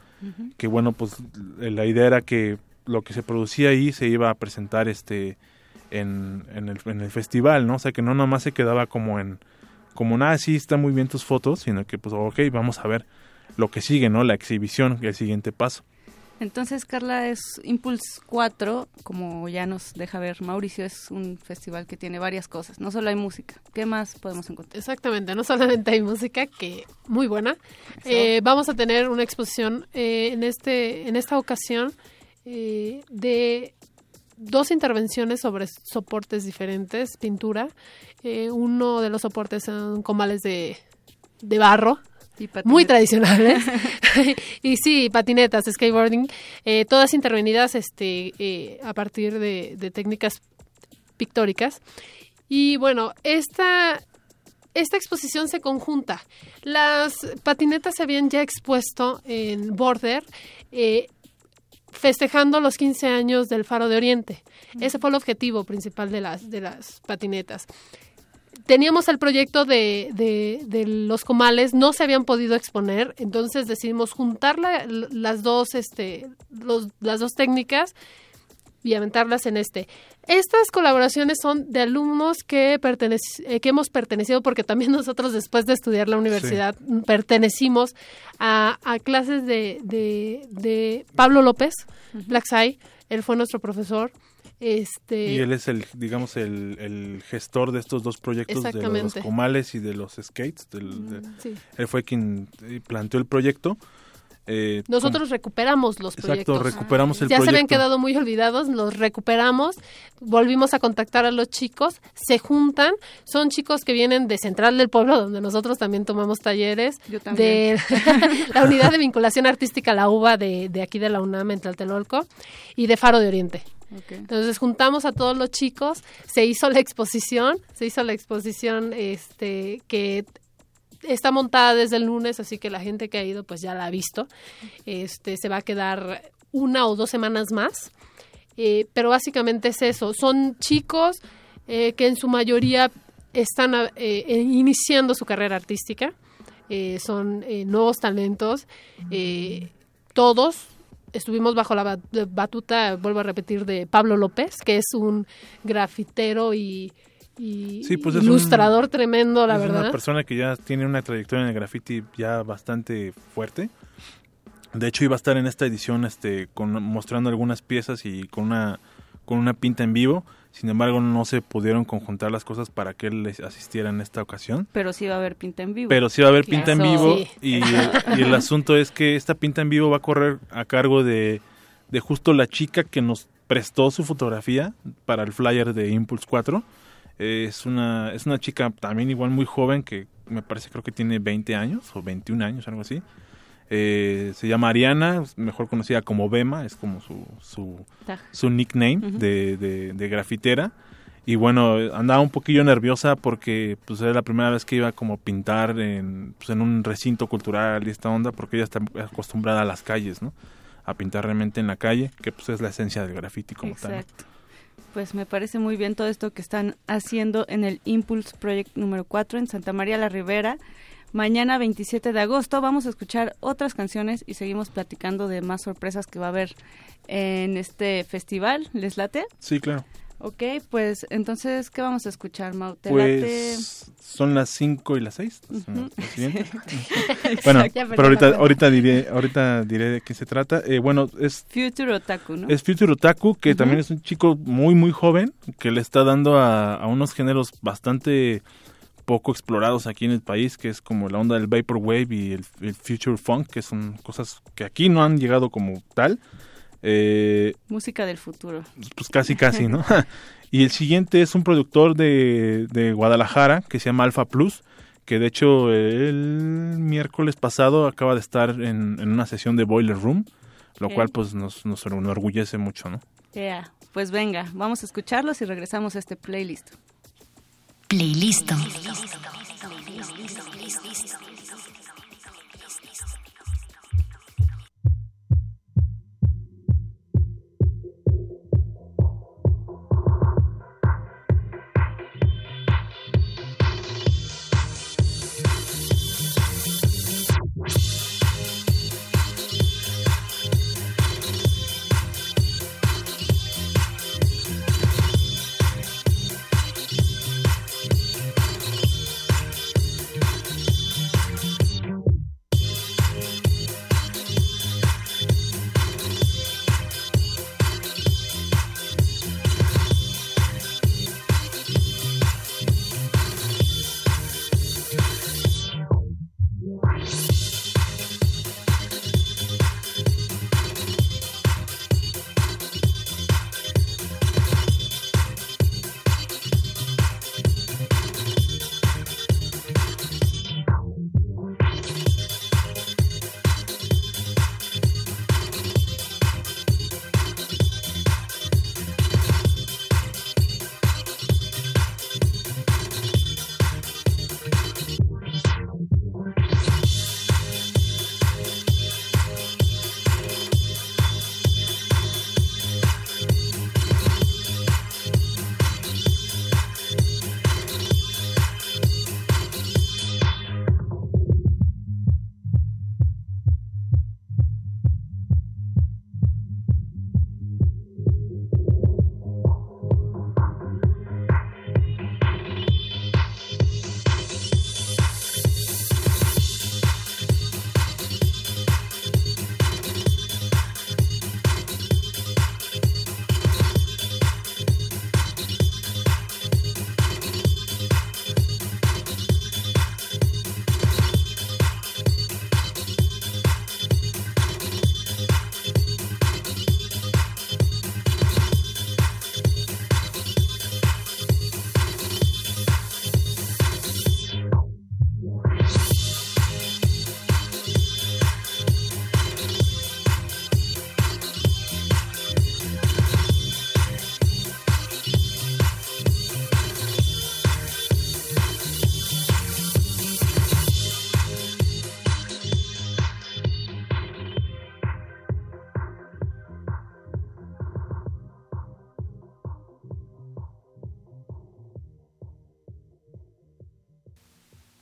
que bueno, pues la idea era que lo que se producía ahí se iba a presentar este en, en el, en el festival, ¿no? O sea, que no nomás se quedaba como en, como nada, sí, están muy bien tus fotos, sino que pues, ok, vamos a ver lo que sigue, ¿no? La exhibición, el siguiente paso. Entonces, Carla, es Impulse 4, como ya nos deja ver Mauricio, es un festival que tiene varias cosas. No solo hay música. ¿Qué más podemos encontrar? Exactamente, no solamente hay música, que muy buena. Eh, vamos a tener una exposición eh, en, este, en esta ocasión eh, de dos intervenciones sobre soportes diferentes, pintura. Eh, uno de los soportes son comales de, de barro, muy tradicionales. y sí, patinetas, skateboarding, eh, todas intervenidas este, eh, a partir de, de técnicas pictóricas. Y bueno, esta, esta exposición se conjunta. Las patinetas se habían ya expuesto en Border, eh, festejando los 15 años del Faro de Oriente. Ese fue el objetivo principal de las, de las patinetas. Teníamos el proyecto de, de, de los comales, no se habían podido exponer, entonces decidimos juntar la- las, dos, este, los- las dos técnicas y aventarlas en este. Estas colaboraciones son de alumnos que, pertenec- eh, que hemos pertenecido, porque también nosotros después de estudiar la universidad pertenecimos a, a clases de, de, de Pablo López, Black Sai, él fue nuestro profesor. Este, Y él es el, digamos, el, el gestor de estos dos proyectos de los comales y de los skates. del- de- sí. Él fue quien eh, planteó el proyecto. Eh, Nosotros recuperamos los Exacto, proyectos. recuperamos el ya se habían quedado muy olvidados, los recuperamos, volvimos a contactar a los chicos, se juntan, son chicos que vienen de Central del Pueblo, donde nosotros también tomamos talleres, Yo también. de la unidad de vinculación artística La UBA de, de aquí de la UNAM en Tlatelolco y de Faro de Oriente. Entonces juntamos a todos los chicos, se hizo la exposición, se hizo la exposición este que está montada desde el lunes, así que la gente que ha ido pues ya la ha visto. Este se va a quedar una o dos semanas más. Eh, pero básicamente es eso, son chicos eh, que en su mayoría están eh, eh, iniciando su carrera artística, son nuevos talentos, todos estuvimos bajo la bat- batuta, vuelvo a repetir, de Pablo López, que es un grafitero y, y Sí, pues es un- ilustrador tremendo, la es verdad. una persona que ya tiene una trayectoria en el graffiti ya bastante fuerte. De hecho, iba a estar en esta edición este, con, mostrando algunas piezas y con una, con una pinta en vivo. Sin embargo, no se pudieron conjuntar las cosas para que él les asistiera en esta ocasión. Pero sí va a haber pinta en vivo. Pero sí va a haber pinta en vivo Sí. y, el, y el asunto es que esta pinta en vivo va a correr a cargo de, de justo la chica que nos prestó su fotografía para el flyer de Impulse 4. Es, una, es una chica también igual muy joven que me parece creo que tiene 20 años o 21 años, algo así. Eh, se llama Ariana, mejor conocida como Bema, es como su, su, su nickname Ujú. de, de, de grafitera. Y bueno, andaba un poquillo nerviosa porque pues era la primera vez que iba como a pintar en, pues, en un recinto cultural y esta onda porque ella está acostumbrada a las calles, ¿no? A pintar realmente en la calle, que pues es la esencia del graffiti como tal. Pues me parece muy bien todo esto que están haciendo en el Impulse Project número 4 en Santa María la Ribera. Mañana 27 de agosto vamos a escuchar otras canciones y seguimos platicando de más sorpresas que va a haber en este festival. ¿Les late? Sí, claro. Ok, pues entonces, ¿qué vamos a escuchar, Mau? ¿Te late? Pues son las 5 y las 6. Ujú. bueno, pero ahorita, ahorita diré, ahorita diré de qué se trata. Eh, bueno, es Future Otaku, ¿no? Es Future Otaku, que también es un chico muy, muy joven, que le está dando a, a unos géneros bastante poco explorados aquí en el país, que es como la onda del Vaporwave y el, el Future Funk, que son cosas que aquí no han llegado como tal. Eh, Música del futuro. pues casi, casi, ¿no? y el siguiente es un productor de, de Guadalajara, que se llama Alpha Plus, que de hecho el miércoles pasado acaba de estar en, en una sesión de Boiler Room, lo cual pues nos, nos enorgullece mucho, ¿no? Yeah. Pues venga, vamos a escucharlos y regresamos a este playlist. Playlist. Thank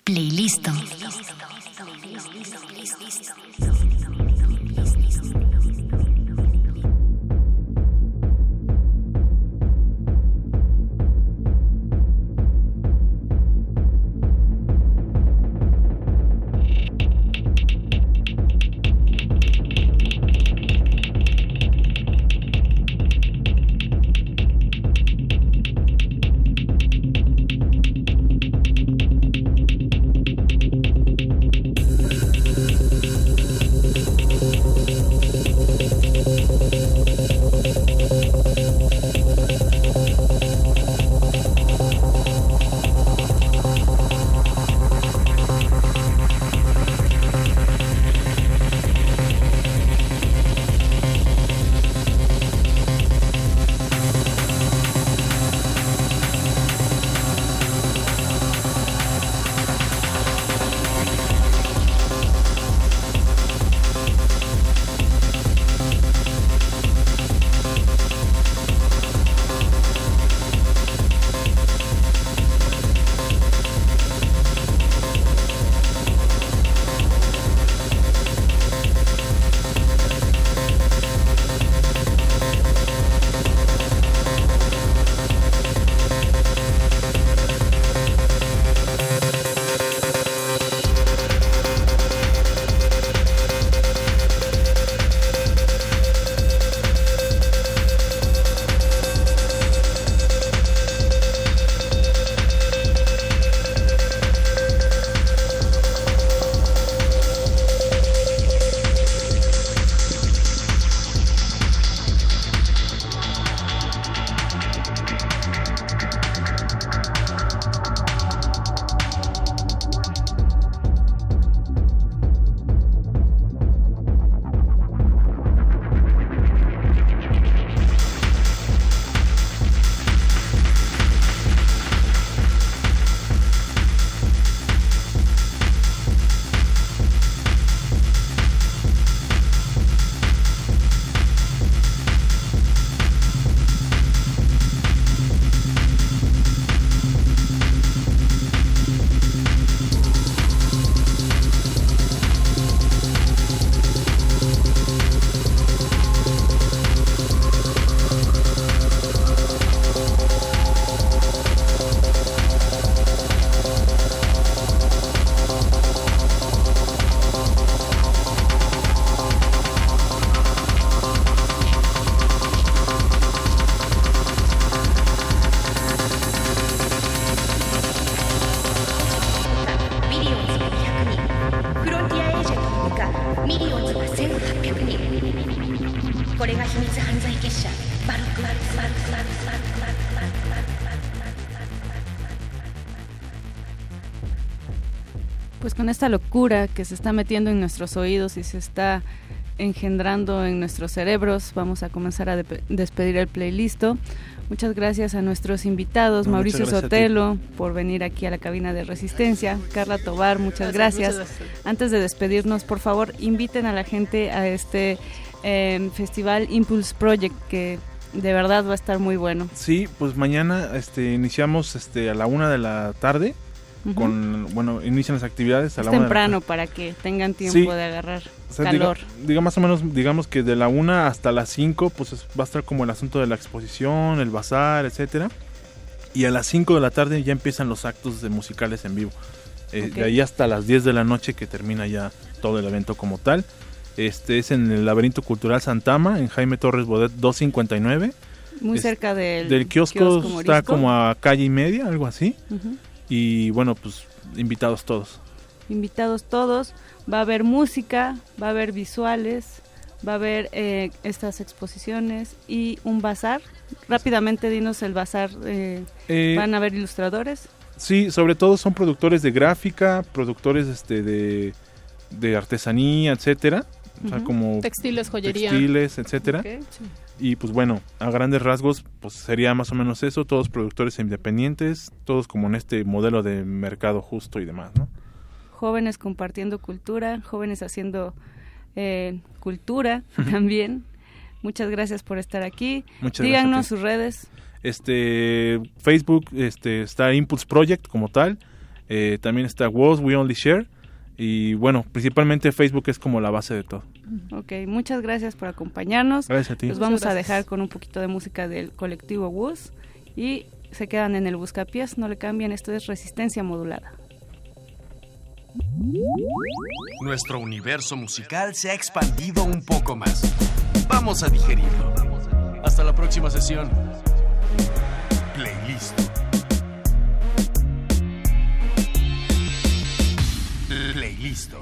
Playlist. Esta locura que se está metiendo en nuestros oídos y se está engendrando en nuestros cerebros, vamos a comenzar a de- despedir el playlist. Muchas gracias a nuestros invitados, No, Mauricio. Sotelo, por venir aquí a la cabina de Resistencia, Carla Tobar, muchas Gracias, gracias. muchas gracias. Antes de despedirnos, por favor, inviten a la gente a este eh, festival Impulse Project, que de verdad va a estar muy bueno. Sí, pues mañana este, iniciamos este, a la una de la tarde. Con Bueno, inician las actividades a Es la una temprano para que tengan tiempo Sí. de agarrar O sea, diga- calor. Diga, más o menos, digamos que de la una hasta las 5, pues es- va a estar como el asunto de la exposición, el bazar, etcétera. Y a las 5 de la tarde ya empiezan los actos de musicales en vivo. Eh, Ok. De ahí hasta las 10 de la noche que termina ya todo el evento como tal. Este es en el Laberinto Cultural Santama, en Jaime Torres Bodet 259. Muy Es- cerca del, Del kiosco, kiosco está como a calle y media, algo así. Ujú. Y bueno, pues invitados todos. invitados todos. Va a haber música, va a haber visuales, va a haber eh, estas exposiciones y un bazar. Rápidamente dinos el bazar. eh, Eh, ¿Van a haber ilustradores? Sí, sobre todo son productores de gráfica, productores este de, de artesanía, etcétera. O sea, Ujú. como Textiles, joyería. textiles, etcétera. Sí. Y pues bueno, a grandes rasgos, pues sería más o menos eso, todos productores independientes, todos como en este modelo de mercado justo y demás, ¿no? Jóvenes compartiendo cultura, jóvenes haciendo eh, cultura también. Muchas gracias por estar aquí. Muchas Díganos sus redes. Este Facebook este está Impulse Project como tal. Eh, también está Was We Only Share. Y bueno, principalmente Facebook es como la base de todo. Ok, muchas gracias por acompañarnos. Gracias a ti. Los vamos a dejar con un poquito de música del colectivo Wus y se quedan en el buscapiés, no le cambien, esto es resistencia modulada. Nuestro universo musical se ha expandido un poco más. Vamos a digerirlo. Hasta la próxima sesión. Playlist. Playlist.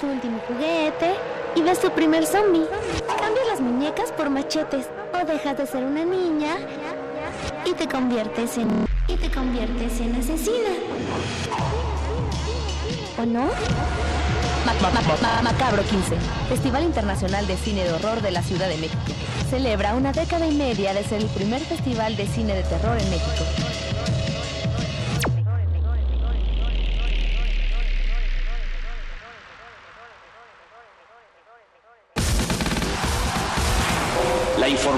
Tu último juguete y ves tu primer zombie. Cambias las muñecas por machetes o dejas de ser una niña y te conviertes en y te conviertes en asesina. ¿O no? Ma- ma- ma- ma- Macabro 15, Festival Internacional de Cine de Horror de la Ciudad de México. Celebra una década y media de ser el primer festival de cine de terror en México.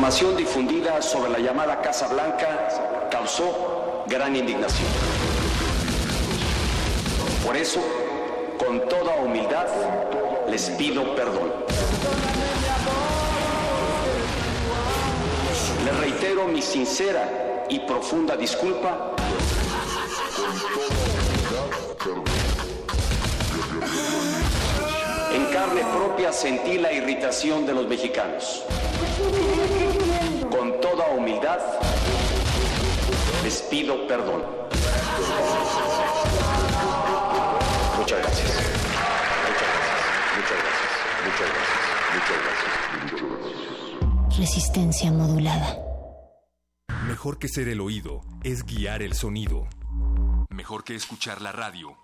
Información difundida sobre la llamada Casa Blanca causó gran indignación. Por eso, con toda humildad, les pido perdón. Les reitero mi sincera y profunda disculpa. Carne propia sentí la irritación de los mexicanos. Con toda humildad, les pido perdón. Muchas gracias. Muchas gracias. Muchas gracias. Muchas gracias. Muchas gracias. Muchas gracias. Resistencia modulada. Mejor que ser el oído es guiar el sonido. Mejor que escuchar la radio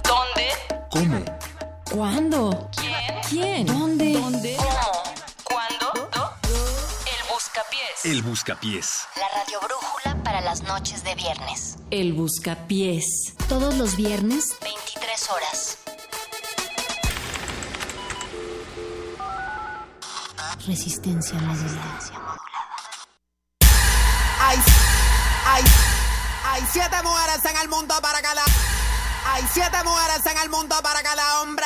¿Dónde? ¿Cómo? ¿Cuándo? ¿Quién? ¿Dónde? ¿Cómo? ¿Cuándo? El buscapiés. El Buscapiés. La radio brújula para las noches de viernes. El buscapiés. Todos los viernes, 23 horas. Resistencia modulada. Hay, hay, hay siete mujeres en el mundo para cada. Hay siete mujeres en el mundo para cada hombre.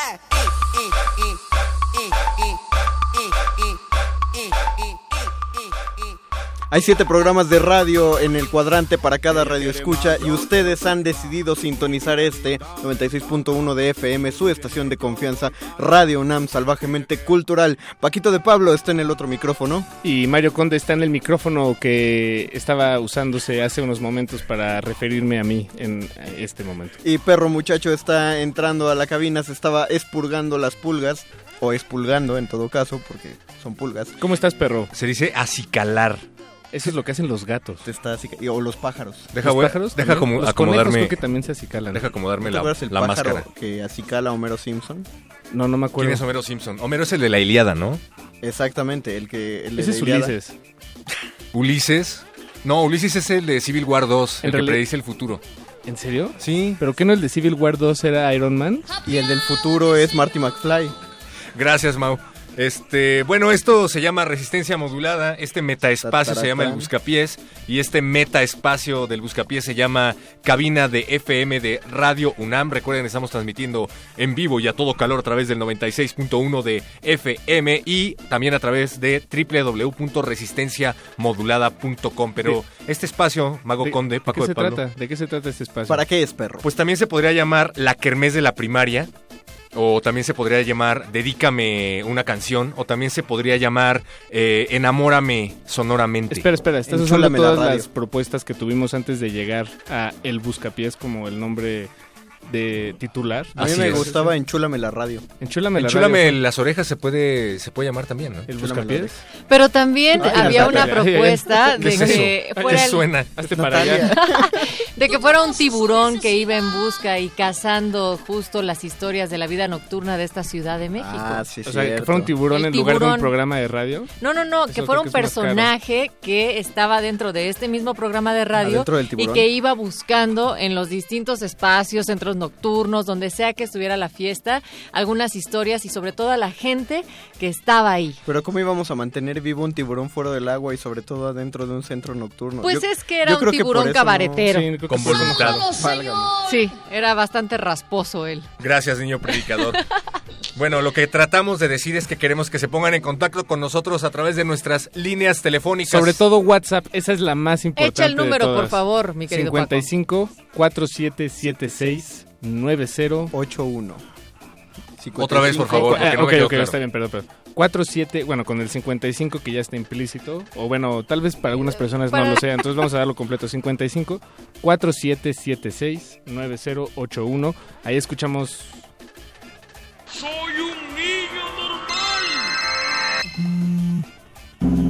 Hay siete programas de radio en el cuadrante para cada radio escucha y ustedes han decidido sintonizar este 96.1 de FM, su estación de confianza, Radio UNAM Salvajemente Cultural. Paquito de Pablo está en el otro micrófono. Y Mario Conde está en el micrófono que estaba usándose hace unos momentos para referirme a mí en este momento. Y Perro Muchacho está entrando a la cabina, se estaba expurgando las pulgas, o expulgando en todo caso, porque son pulgas. ¿Cómo estás, perro? Se dice acicalar. Eso es lo que hacen los gatos. Te está y- o los pájaros. Deja, ¿Los pájaros deja como- Los acomodarme. conejos que también se acicalan. Deja acomodarme ¿Te la, el máscara. que acicala a Homero Simpson? No, no me acuerdo. ¿Quién es Homero Simpson? Homero es el de la Iliada, ¿no? Exactamente, el que... El de Ese la es. Ulises. Ulises. No, Ulises es el de Civil War 2, el que predice el futuro. ¿En serio? Sí. ¿Pero qué no el de Civil War 2 era Iron Man? Y el del futuro es Marty McFly. Gracias, Mau. Este, bueno, esto se llama resistencia modulada, este metaespacio se llama el buscapiés y este metaespacio del buscapiés se llama cabina de FM de Radio UNAM. Recuerden, estamos transmitiendo en vivo y a todo calor a través del 96.1 de FM y también a través de www.resistenciamodulada.com. Pero este espacio, Mago ¿De- Conde, ¿De Paco qué de se Pablo, trata? ¿De qué se trata este espacio? ¿Para qué es, perro? pues también se podría llamar la kermés de la primaria. O también se podría llamar Dedícame una canción. O también se podría llamar eh, Enamórame sonoramente. Espera, espera, Enchúlame la todas las propuestas que tuvimos antes de llegar a El Buscapiés como el nombre de titular. A mí Así me es. gustaba Enchúlame la radio. Enchúlame la Enchúlame radio. las orejas se puede se puede llamar también, ¿no? El buscapiés. Pero también Ay, había Natalia, una propuesta ¿Qué de eso? que ¿Qué fuera el- suena? Hazte para allá. de que fuera un tiburón que iba en busca y cazando justo las historias de la vida nocturna de esta Ciudad de México. Ah, sí, O sea, que fuera un tiburón El en lugar de un programa de radio. No, no, no, que fuera un que personaje que estaba dentro de este mismo programa de radio y que iba buscando en los distintos espacios, centros nocturnos, donde sea que estuviera la fiesta, algunas historias y sobre todo a la gente que estaba ahí. Pero ¿cómo íbamos a mantener vivo un tiburón fuera del agua y sobre todo adentro de un centro nocturno? Pues Yo- es que era un por tiburón eso no- cabaretero. Sí, Con por voluntad. Sí, era bastante rasposo él. Gracias, niño predicador. Bueno, lo que tratamos de decir es que queremos que se pongan en contacto con nosotros a través de nuestras líneas telefónicas. Sobre todo WhatsApp, esa es la más importante. Echa el de número, por todas. favor, mi querido Paco. 55 4776 81. Otra vez, por favor, porque Ah, no me ok, quedó ok, claro. está bien, perdón, perdón. 47, bueno, con el 55 que ya está implícito, o bueno, tal vez para algunas personas no lo sea, entonces vamos a darlo completo. 55 4776 9081. Ahí escuchamos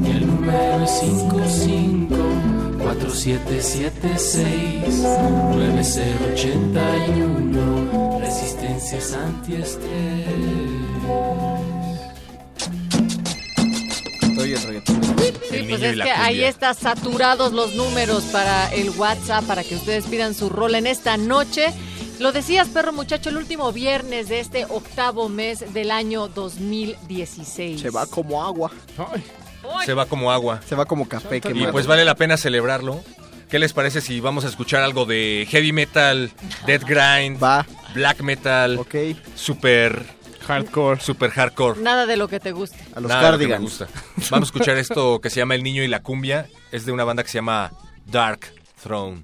El número es 55 4776 9081 Resistencias antiestrés. Soy el reggaetón. Sí, El pues es que ahí cumbia. está saturados los números para el WhatsApp para que ustedes pidan su rol en esta noche. Lo decías, perro muchacho, el último viernes de este octavo mes del año 2016. Se va como agua. Se va como agua. Se va como café Y quemado. pues vale la pena celebrarlo. ¿Qué les parece si vamos a escuchar algo de heavy metal, death grind, Va, black metal, ok. super hardcore. super hardcore? Nada de lo que te guste. A los Nada de lo que me cardigans. gusta. Vamos a escuchar esto que se llama El Niño y la Cumbia. Es de una banda que se llama Dark Throne.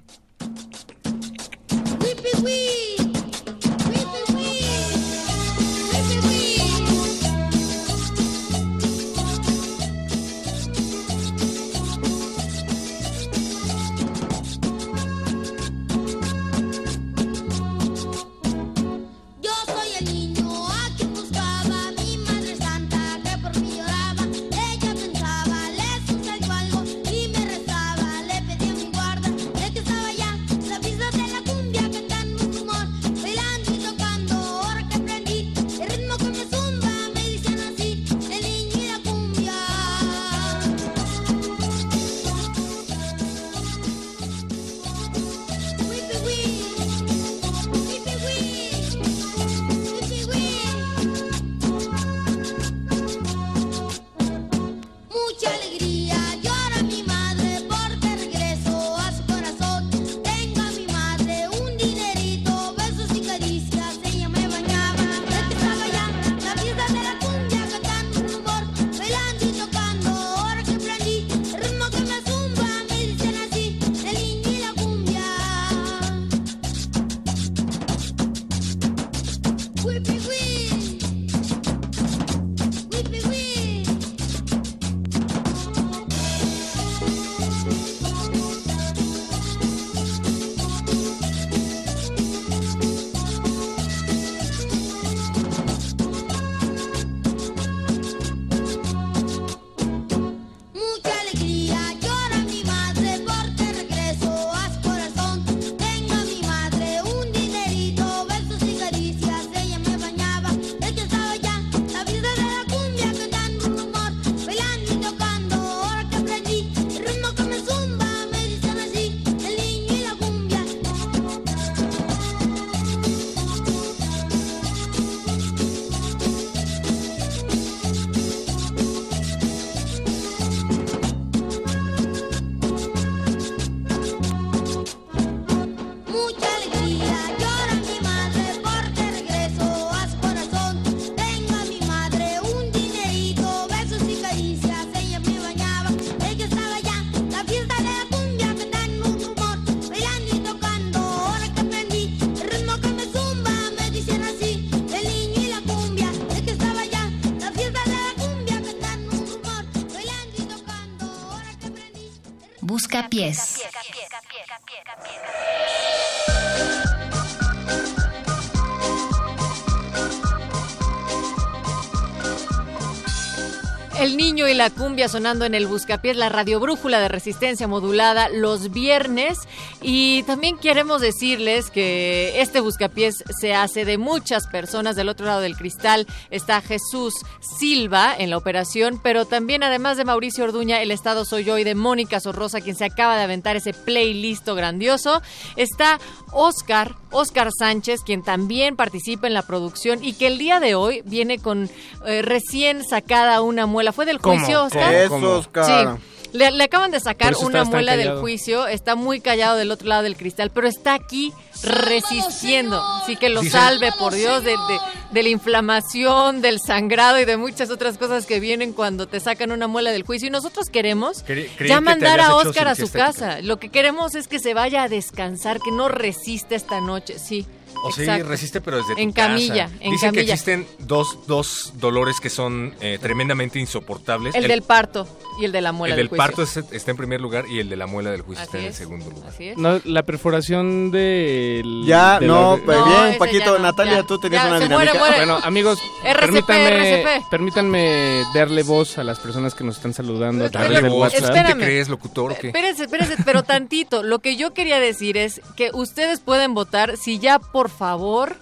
La cumbia sonando en el Buscapiés, la radio brújula de resistencia modulada los viernes. Y también queremos decirles que este Buscapiés se hace de muchas personas. Del otro lado del cristal está Jesús Silva en la operación, pero también además de Mauricio Orduña, el estado soy yo y de Mónica Sorrosa, quien se acaba de aventar ese playlist grandioso, está Oscar, Oscar Sánchez, quien también participa en la producción y que el día de hoy viene con eh, recién sacada una muela. ¿Fue del ¿Cómo? juicio, Oscar? ¿Cómo? Oscar. Sí. Le, le acaban de sacar una muela del juicio, está muy callado del otro lado del cristal, pero está aquí resistiendo. Así que lo salve, por Dios, de, de- de la inflamación, del sangrado y de muchas otras cosas que vienen cuando te sacan una muela del juicio. Y nosotros queremos Cre- ya mandar a Oscar a su estética. casa. Lo que queremos es que se vaya a descansar, que no resista esta noche. Sí. O sí, exacto. resiste, pero desde tu En casa. camilla, en Dicen que existen dos, dos dolores que son eh, tremendamente insoportables. El, del parto y el de la muela el del juicio. parto es- está en primer lugar y el de la muela del juicio está en el segundo lugar. Así es. No, la perforación del... Ya, de no, la- pues No, bien, Paquito, ya no, Natalia, ya. tú tenías Ya, una muere, dinámica. muere. Bueno, amigos, RCP, permítanme, RCP. permítanme darle voz a las personas que nos están saludando a través del voz, WhatsApp. ¿Quién te crees, locutor o qué? Espérense, espérense, pero tantito. Lo que yo quería decir es que ustedes pueden votar si ya, por favor,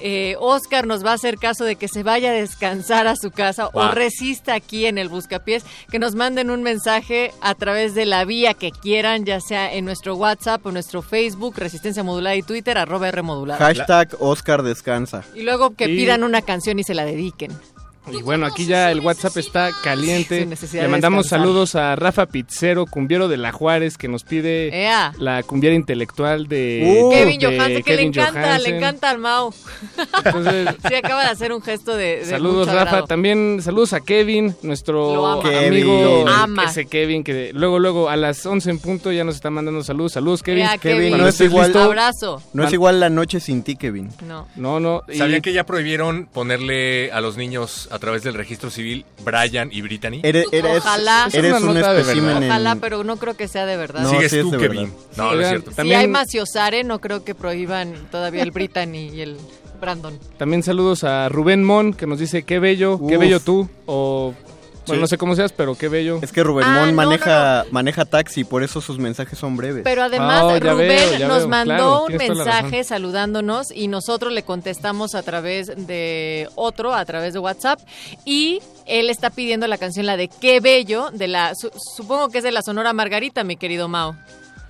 eh, Oscar nos va a hacer caso de que se vaya a descansar a su casa o resista aquí en el Buscapiés, que nos manden un mensaje a través de la vía que quieran, ya sea en nuestro WhatsApp o nuestro Facebook, Resistencia Modulada y Twitter, arroba R Modulada. Hashtag Oscar descansa. Y luego que Y- pidan una canción y se la dediquen. Y bueno, aquí ya el WhatsApp está caliente. Sin necesidad Le mandamos descansar. saludos a Rafa Pizzero, cumbiero de la Juárez, que nos pide Ea. la cumbiera intelectual de Uh, Kevin Johansen, que Kevin le encanta, le encanta al Mau. Entonces, Sí, acaba de hacer un gesto de, de saludos mucho Rafa, agrado. también saludos a Kevin, nuestro ama. amigo ama. ese Kevin que luego luego a las 11 en punto ya nos está mandando saludos. Saludos Kevin. Ea, Kevin, Kevin, no es igual- listo. Abrazo. No es igual la noche sin ti, Kevin. No. No, no. y- ¿Sabían que ya prohibieron ponerle a los niños a través del registro civil Brian y Brittany? Eres, eres, Ojalá. Es un espécimen en... Ojalá, pero no creo que sea de verdad. No, Sigues sí es tú, Kevin. verdad. No, no es cierto. también- Si hay Maciosare, no creo que prohíban todavía el Brittany y el Brandon. También saludos a Rubén Mon que nos dice qué bello, qué bello tú o bueno, Sí. no sé cómo seas, pero qué bello. Es que Rubén Ah, Mon no, maneja, maneja taxi, por eso sus mensajes son breves. Pero además Oh, ya Rubén veo, nos veo, mandó claro, un mensaje saludándonos y nosotros le contestamos a través de otro, a través de WhatsApp y él está pidiendo la canción la de Qué bello de la su- supongo que es de la Sonora Margarita, mi querido Mao.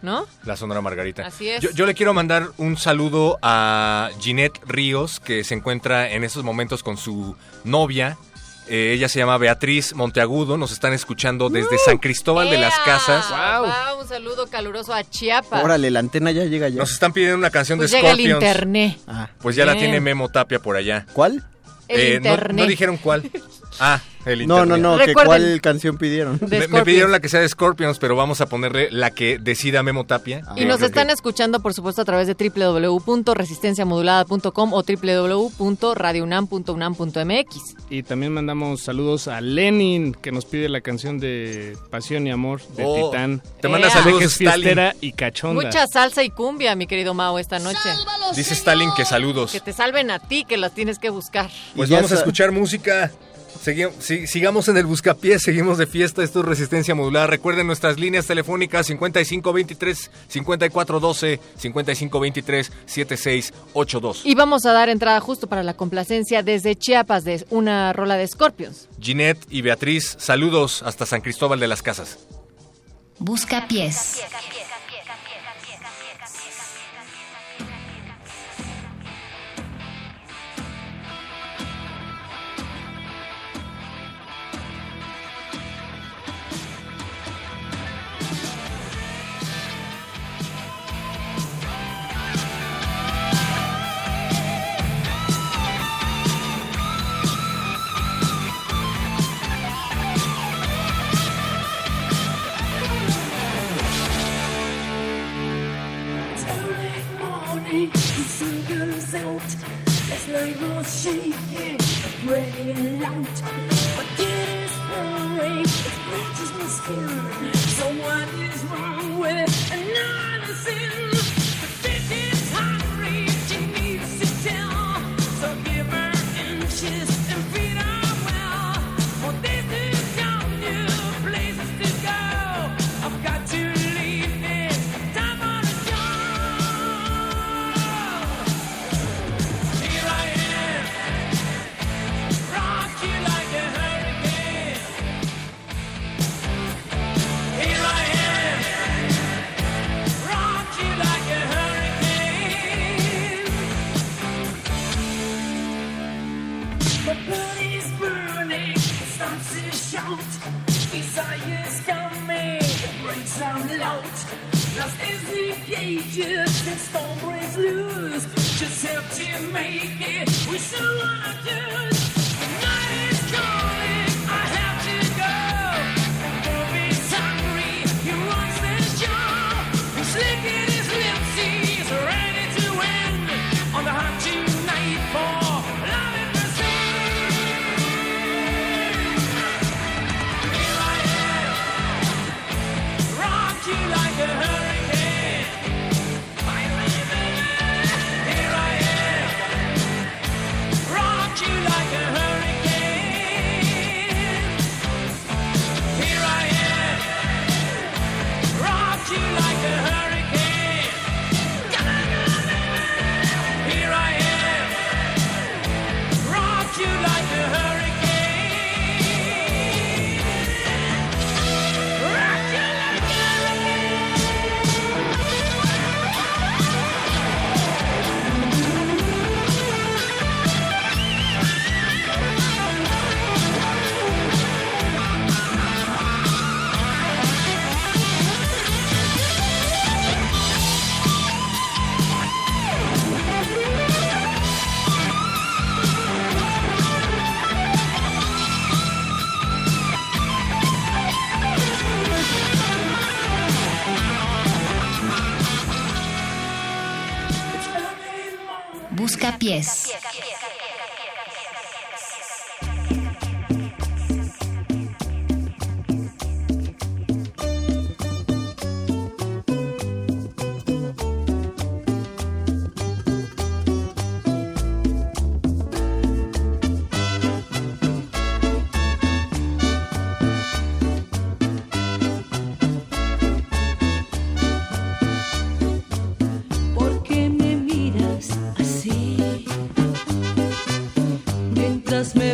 ¿No? La Sonora Margarita. Así es. Yo, yo le quiero mandar un saludo a Ginette Ríos, que se encuentra en esos momentos con su novia. Eh, ella se llama Beatriz Monteagudo. Nos están escuchando desde San Cristóbal de las. Casas. Va, un saludo caluroso a Chiapas. Órale, la antena ya llega ya. Nos están pidiendo una canción Pues de llega el Scorpions. internet. Ah, Pues ya la Bien. tiene Memo Tapia por allá. ¿Cuál? El Eh, no- internet. No, dijeron cuál. Ah, el No, no, no, que Recuerden. cuál canción pidieron. Me, pidieron la que sea de Scorpions, pero vamos a ponerle la que decida Memo Tapia. Ah. Y nos están que- escuchando, por supuesto, a través de www.resistenciamodulada.com o www.radiounam.unam.mx. Y también mandamos saludos a Lenin que nos pide la canción de Pasión y Amor de Oh, Titán. te manda Ea. saludos, que es Stalin. y cachonda. Mucha salsa y cumbia, mi querido Mao, esta noche. Dice Stalin que saludos. Que te salven a ti, que las tienes que buscar. Pues vamos a escuchar música. Segui- si- sigamos en el buscapiés, seguimos de fiesta. Esto es Resistencia Modulada. Recuerden nuestras líneas telefónicas 5523 5412 5523 7682. Y vamos a dar entrada justo para la complacencia desde Chiapas de una rola de Scorpions. Ginette y Beatriz, saludos hasta San Cristóbal de las Casas. Busca pies.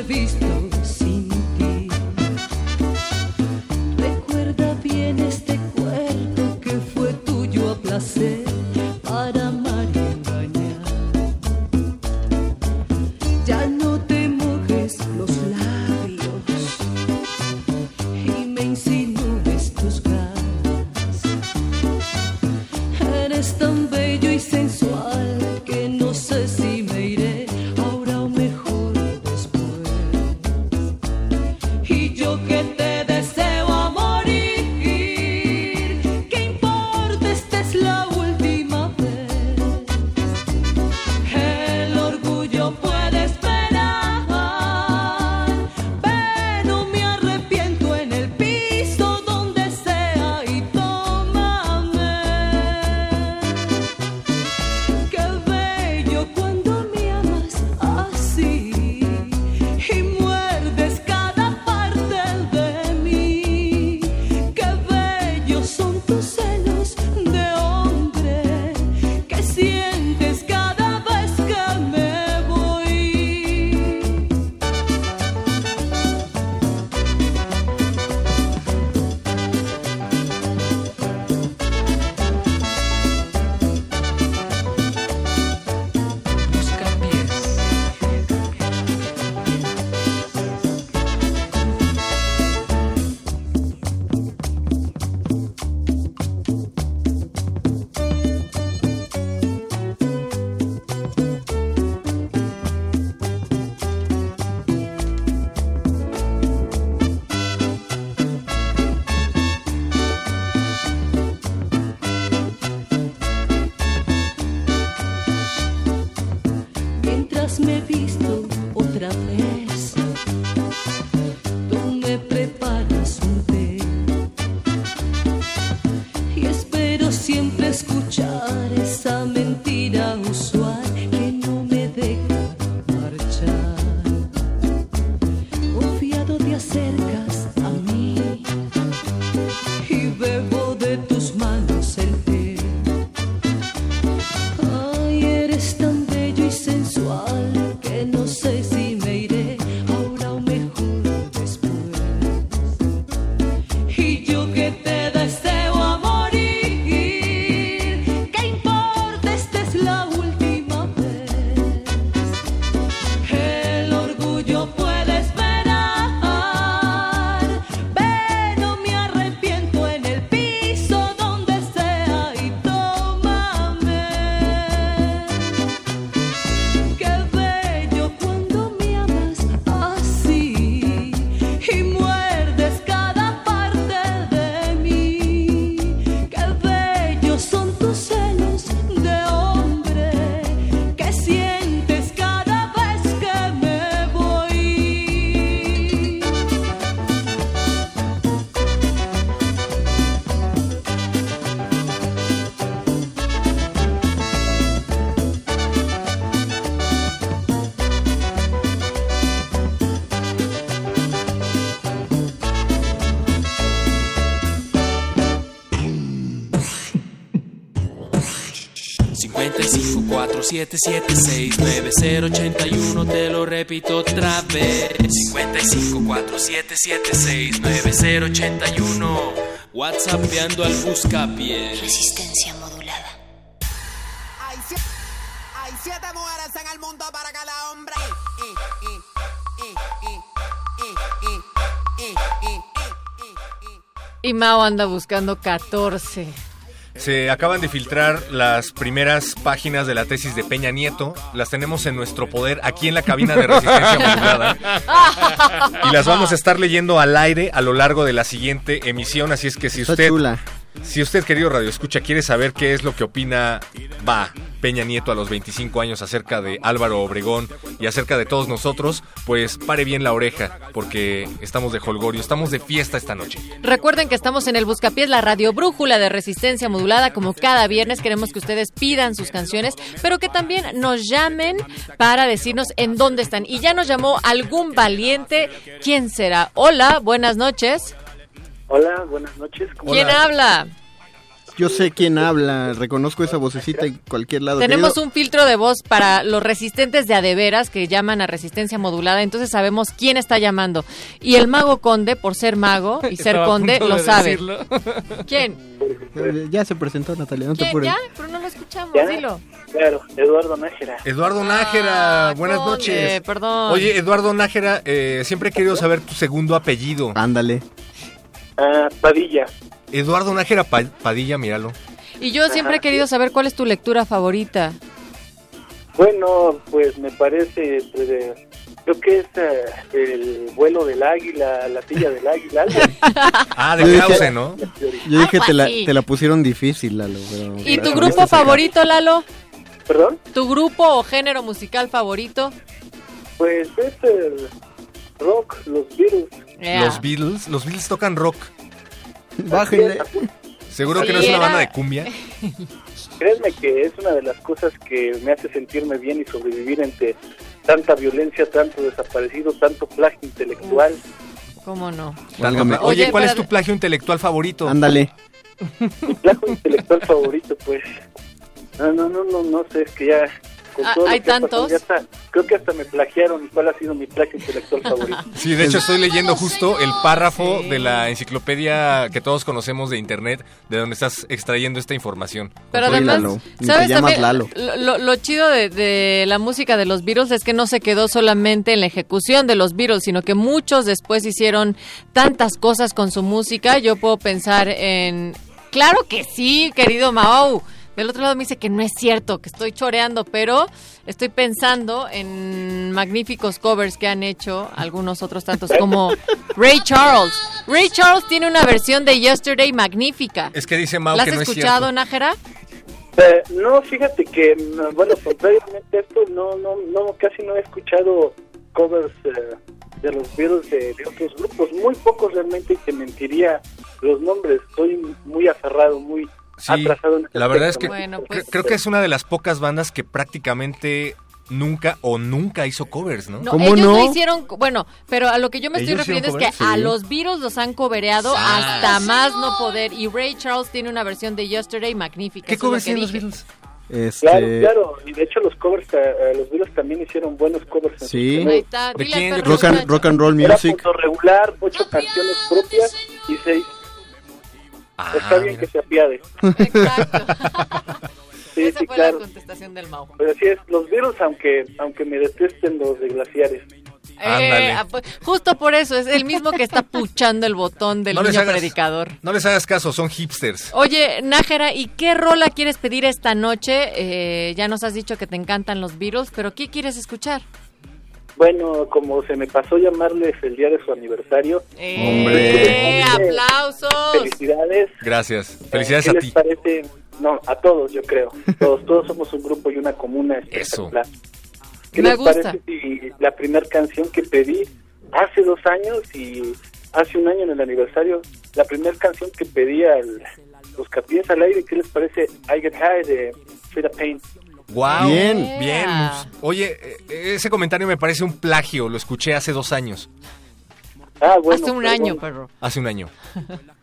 Mientras me visto 55 47769081 te lo repito otra vez. 55 47769081 WhatsAppeando al buscapié Resistencia modulada. Siete, hay siete mujeres en el mundo para cada hombre. Y Mao anda buscando 14 se acaban de filtrar las primeras páginas de la tesis de Peña Nieto. Las tenemos en nuestro poder aquí en la cabina de resistencia modulada. Y las vamos a estar leyendo al aire a lo largo de la siguiente emisión. Así es que si usted, chula. Si usted, querido Radio Escucha, quiere saber qué es lo que opina va Peña Nieto a los 25 años acerca de Álvaro Obregón y acerca de todos nosotros, pues pare bien la oreja, porque estamos de holgorio, estamos de fiesta esta noche. Recuerden que estamos en el Buscapiés, la radio brújula de resistencia modulada. Como cada viernes queremos que ustedes pidan sus canciones, pero que también nos llamen para decirnos en dónde están. Y ya nos llamó algún valiente. ¿Quién será? Hola, buenas noches. Hola, buenas noches. ¿cómo ¿Quién habla? Yo sé quién habla, reconozco esa vocecita en cualquier lado. Tenemos Querido- un filtro de voz para los resistentes de adeveras que llaman a resistencia modulada, entonces sabemos quién está llamando. Y el mago conde, por ser mago y ser conde, lo de sabe. decirlo. ¿Quién? Eh, Ya se presentó Natalia, no te ¿Quién? apures. Ya, pero no lo escuchamos, ¿Ya? dilo. Claro, Eduardo Nájera. Eduardo Nájera, buenas conde, noches. perdón. Oye, Eduardo Nájera, eh, siempre he querido saber tu segundo apellido. Ándale. Ah, Padilla. Eduardo Nájera Pa- Padilla, míralo. Y yo siempre he querido saber cuál es tu lectura favorita. Bueno, pues me parece, entre de- creo que es eh, el vuelo del águila, la silla del águila. algo. Ah, Yo de dije- ¿no? Yo dije, te la, te la pusieron difícil, Lalo. pero- ¿Y tu grupo favorito, Lalo? ¿Perdón? ¿Tu grupo o género musical favorito? Pues es el rock, los Beatles. Yeah. Los Beatles, los Beatles tocan rock. Bájenle. ¿Seguro que no es una era- banda de cumbia? Créanme que es una de las cosas que me hace sentirme bien y sobrevivir entre tanta violencia, tanto desaparecido, tanto plagio intelectual. ¿Cómo no? Válgame. Oye, Oye, ¿cuál es tu plagio intelectual favorito? Ándale. Mi plagio intelectual favorito, pues. No, no, no, no, no sé, es que ya. Con Ah, todo ¿hay que ha pasado, tantos? ya está- creo que hasta me plagiaron cuál ha sido mi plagio intelectual favorito. Sí, de hecho estoy leyendo justo el párrafo de la enciclopedia que todos conocemos de internet, de donde estás extrayendo esta información. Pero Soy además, Lalo, ni te ¿sabes llamas también? Lalo. Lo, lo- lo chido de, de la música de los Beatles es que no se quedó solamente en la ejecución de los Beatles, sino que muchos después hicieron tantas cosas con su música. Yo puedo pensar en... Claro que sí, querido Mao. Del otro lado me dice que no es cierto, que estoy choreando, pero estoy pensando en magníficos covers que han hecho algunos otros tantos como Ray Charles. Ray Charles tiene una versión de Yesterday magnífica. Es que dice Mau ¿La que has no es escuchado. Nájera? Eh, no, fíjate que, mm, bueno, contrariamente a esto, no, no, no, casi no he escuchado covers eh, de los Beatles de, de otros grupos. Muy pocos realmente y te mentiría los nombres. Estoy muy aferrado, muy Sí, atrasado en este la verdad es que. Bueno, pues- creo que es una de las pocas bandas que prácticamente nunca o nunca hizo covers, ¿no? No, ¿Cómo ellos no? hicieron, bueno, pero a lo que yo me estoy ¿Ellos hicieron refiriendo es que a los Beatles los han cobereado Ah. hasta más no poder y Ray Charles tiene una versión de Yesterday magnífica. ¿Qué covers tienen los. Beatles? Este, Claro, claro. Y de hecho los covers, eh, eh, los Beatles también hicieron buenos covers. en Sí. ¿De quién? rock, and, rock and roll Era music. punto regular, ocho canciones propias y seis. Ah, Está bien mira. que se apiade. Exacto. Sí, Esa sí, fue claro. la contestación del Mau. Pero así es, los Beatles, aunque, aunque me detesten los de glaciares. Ándale. Eh, ah, pues, justo por eso, es el mismo que está puchando el botón del No niño hagas- predicador. No les hagas caso, son hipsters. Oye, Nájera, ¿y qué rola quieres pedir esta noche? Eh, ya nos has dicho que te encantan los Beatles, pero ¿qué quieres escuchar? Bueno, como se me pasó llamarles el día de su aniversario, ¡Eh, aplausos! felicidades. Gracias. Felicidades ¿Qué a les ti. parece? No, a todos, yo creo. Todos, todos somos un grupo y una comuna Eso. espectacular. ¿Qué Me les gusta. parece si la primera canción que pedí hace dos años y hace un año en el aniversario, la primera canción que pedí al Buscapiés al aire, ¿qué les parece? I Get High de Frida Payne. Wow. Bien. Bien. Oye, eh, ese comentario me parece un plagio, lo escuché hace dos años. Ah, bueno. Hace un año, perro. Hace un año.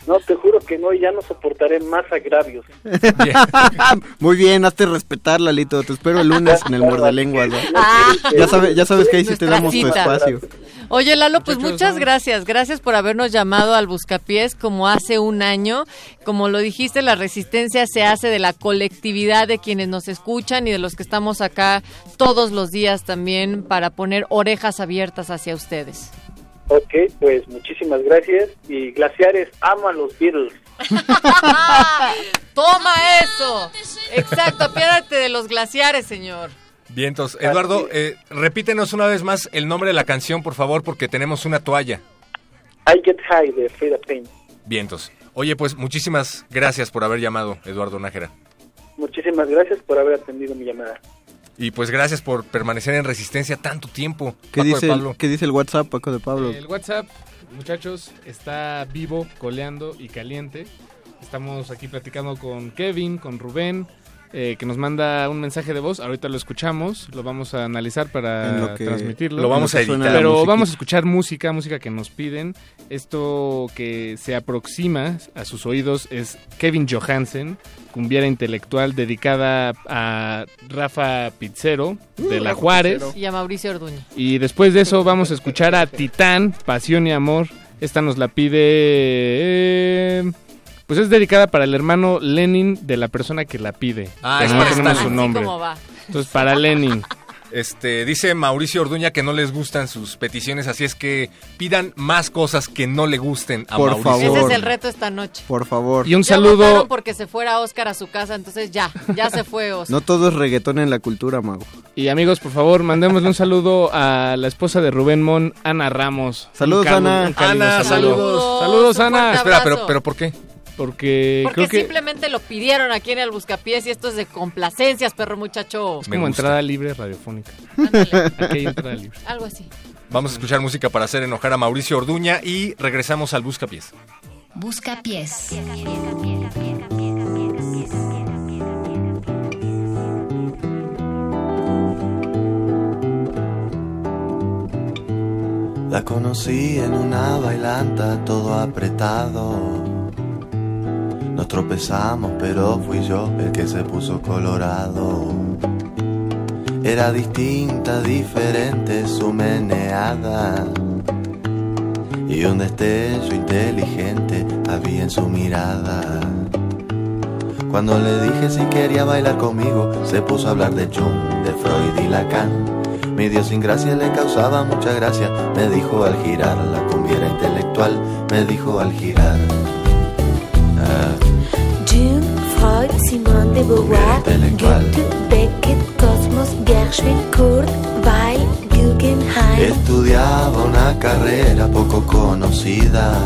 No, te juro que no, y ya no soportaré más agravios. Muy bien, hazte respetar, Lalito. Te espero el lunes en el Mordelenguas. ¿no? Ah. Ya, sabe- ya sabes que ahí sí te damos tu espacio. Oye, Lalo, pues muchas gracias. Gracias por habernos llamado al Buscapiés como hace un año. Como lo dijiste, la resistencia se hace de la colectividad de quienes nos escuchan y de los que estamos acá todos los días también para poner orejas abiertas hacia ustedes. Ok, pues muchísimas gracias. Y Glaciares ama a los Beatles. ¡Toma eso! Exacto, apiádate de los glaciares, señor. Vientos. Eduardo, eh, repítenos una vez más el nombre de la canción, por favor, porque tenemos una toalla. I Get High de Frida Payne. Vientos. Oye, pues muchísimas gracias por haber llamado, Eduardo Nájera. Muchísimas gracias por haber atendido mi llamada. Y pues gracias por permanecer en resistencia tanto tiempo. ¿Qué Paco de dice, Pablo. el, ¿Qué dice el WhatsApp, Paco de Pablo? El WhatsApp, muchachos, está vivo, coleando y caliente. Estamos aquí platicando con Kevin, con Rubén, eh, que nos manda un mensaje de voz. Ahorita lo escuchamos, lo vamos a analizar para En lo que- transmitirlo. Lo vamos a editar. Pero vamos a escuchar música, música que nos piden. Esto que se aproxima a sus oídos es Kevin Johansen, cumbiera intelectual dedicada a Rafa Pizzero de La Juárez. Y a Mauricio Orduña. Y después de eso vamos a escuchar a Titán, Pasión y Amor. Esta nos la pide... eh, pues es dedicada para el hermano Lenin de la persona que la pide. Ah, es no para tenemos su nombre. ¿Cómo va? Entonces para Lenin. Este, dice Mauricio Orduña que no les gustan sus peticiones, así es que pidan más cosas que no le gusten a Por Mauricio. favor. Ese es el reto esta noche. Por favor. Y un Ya saludo... porque se fuera Oscar a su casa, entonces ya, ya se fue Oscar. No todo es reggaetón en la cultura, mago. Y amigos, por favor, mandémosle un saludo a la esposa de Rubén Mon, Ana Ramos. Saludos, Ana. Ana, saludo. saludos. Saludos, Un Ana. Espera, pero, pero ¿por qué? Porque, Porque creo que simplemente lo pidieron aquí en el Buscapiés y esto es de complacencias, perro muchacho. es Me como gusta. entrada libre radiofónica. Ándale, Aquí hay entrada libre. algo así. Vamos a escuchar música para hacer enojar a Mauricio Orduña y regresamos al Buscapiés. Busca pies. La conocí en una bailanta todo apretado. Nos tropezamos, pero fui yo el que se puso colorado. Era distinta, diferente su meneada. Y un destello inteligente había en su mirada. Cuando le dije si quería bailar conmigo, se puso a hablar de Jung, de Freud y Lacan. Mi idiosincrasia le causaba mucha gracia. Me dijo al girar, la cumbiera intelectual. Me dijo al girar. Jung, Freud, Simone de Beauvoir. Goethe, Beckett, Cosmos, Gershwin, Kurt, Weil, Guggenheim. Estudiaba una carrera poco conocida.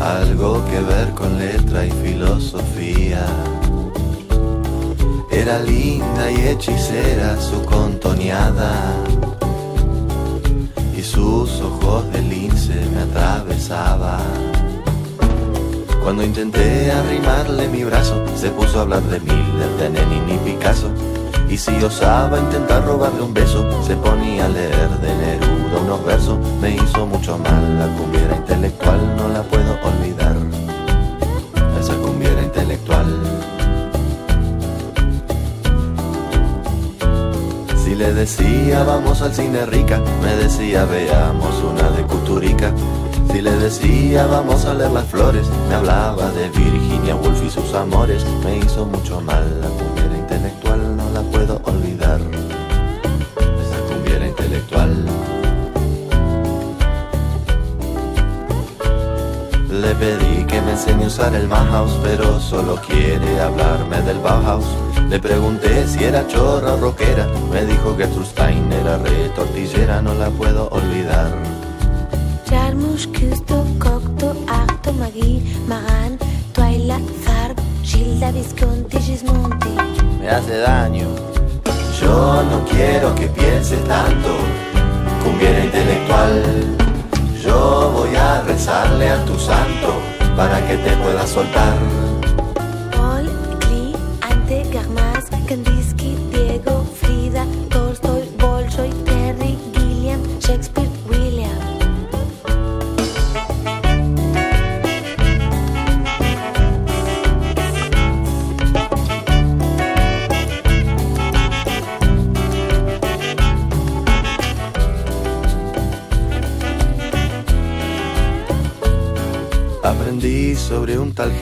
Algo que ver con letra y filosofía. Era linda y hechicera su contoneada. Y sus ojos de lince me atravesaban. Cuando intenté arrimarle mi brazo, se puso a hablar de Miller, de Lenin y Picasso. Y si osaba intentar robarle un beso, se ponía a leer de Neruda unos versos. Me hizo mucho mal, la cumbiera intelectual no la puedo olvidar. Esa cumbiera intelectual. Si le decía vamos al cine rica, me decía veamos una de Cuturica. Si le decía vamos a leer las flores, me hablaba de Virginia Woolf y sus amores. Me hizo mucho mal, la cumbiera intelectual no la puedo olvidar. Esa cumbiera intelectual. Le pedí que me enseñe a usar el Bauhaus, pero solo quiere hablarme del Bauhaus. Le pregunté si era chorra o rockera, me dijo que Stein era re tortillera, no la puedo olvidar. Jarmusch, Küsto, Cocteau, Arto, Magui, Maran, Twyla, Farb, Gilda, Visconti, Gismonti. me hace daño. Yo no quiero que pienses tanto, cumbiera intelectual. Yo voy a rezarle a tu santo para que te pueda soltar.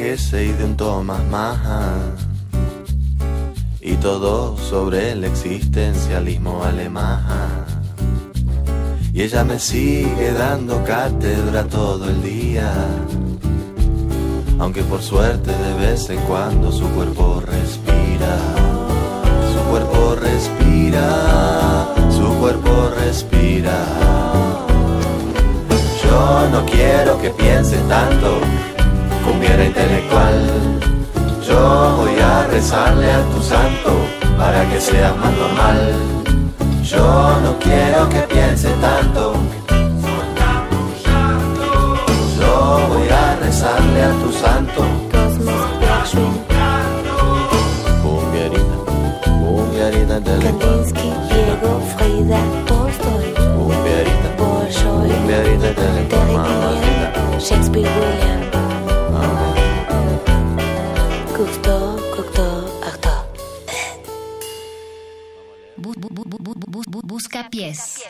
Y de un Thomas Mann. Y todo sobre el existencialismo alemán. Y ella me sigue dando cátedra todo el día. Aunque por suerte de vez en cuando su cuerpo respira. Su cuerpo respira. Su cuerpo respira. Yo no quiero que piense tanto, cumbiera intelectual. Yo voy a rezarle a tu santo para que sea más normal. Yo no quiero que piense tanto. Yo voy a rezarle a tu santo. Cumbiarita, cumbiarita. Kandinsky, Diego, Frida, Tolstoy, Cumbiarita, Bolshoi, cumbiarita Shakespeare, William, busca pies.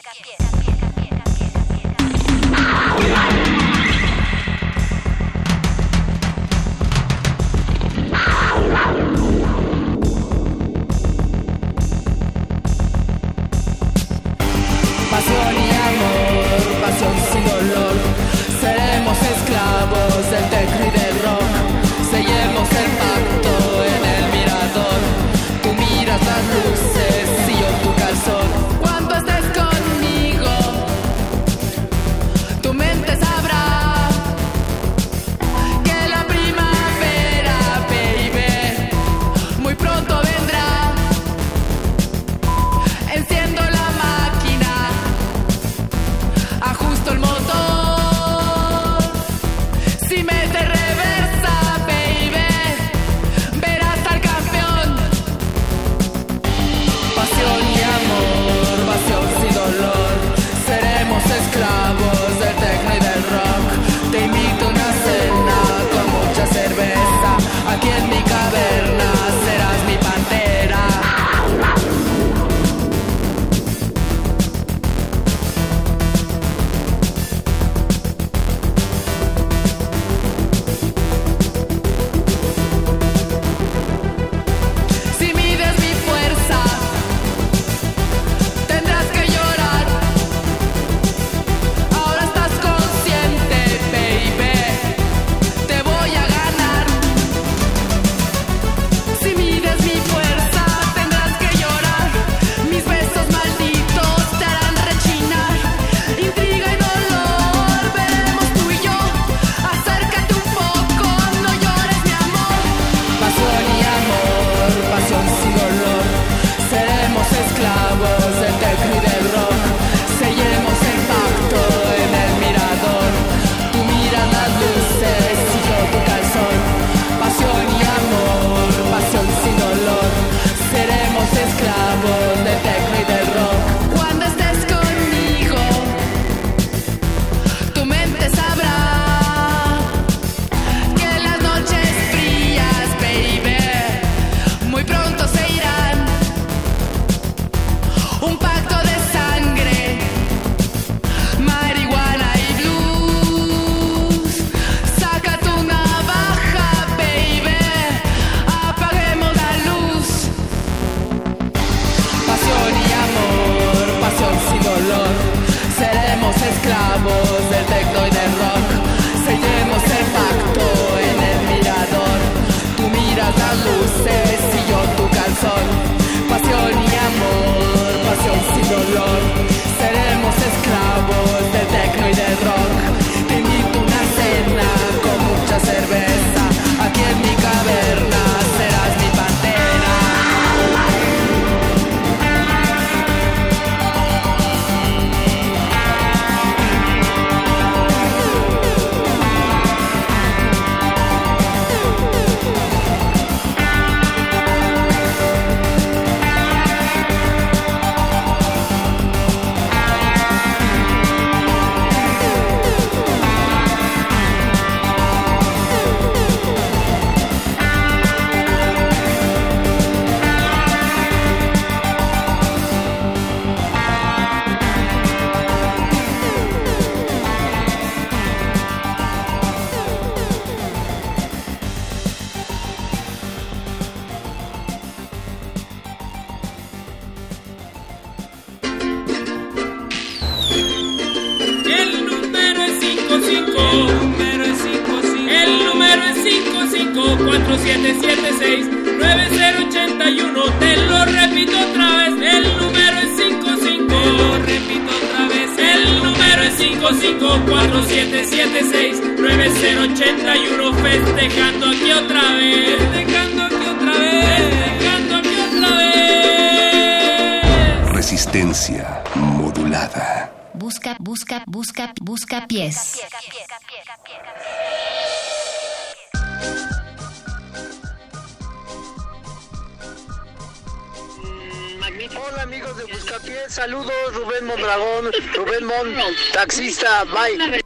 Rubén Mon, taxista, bye.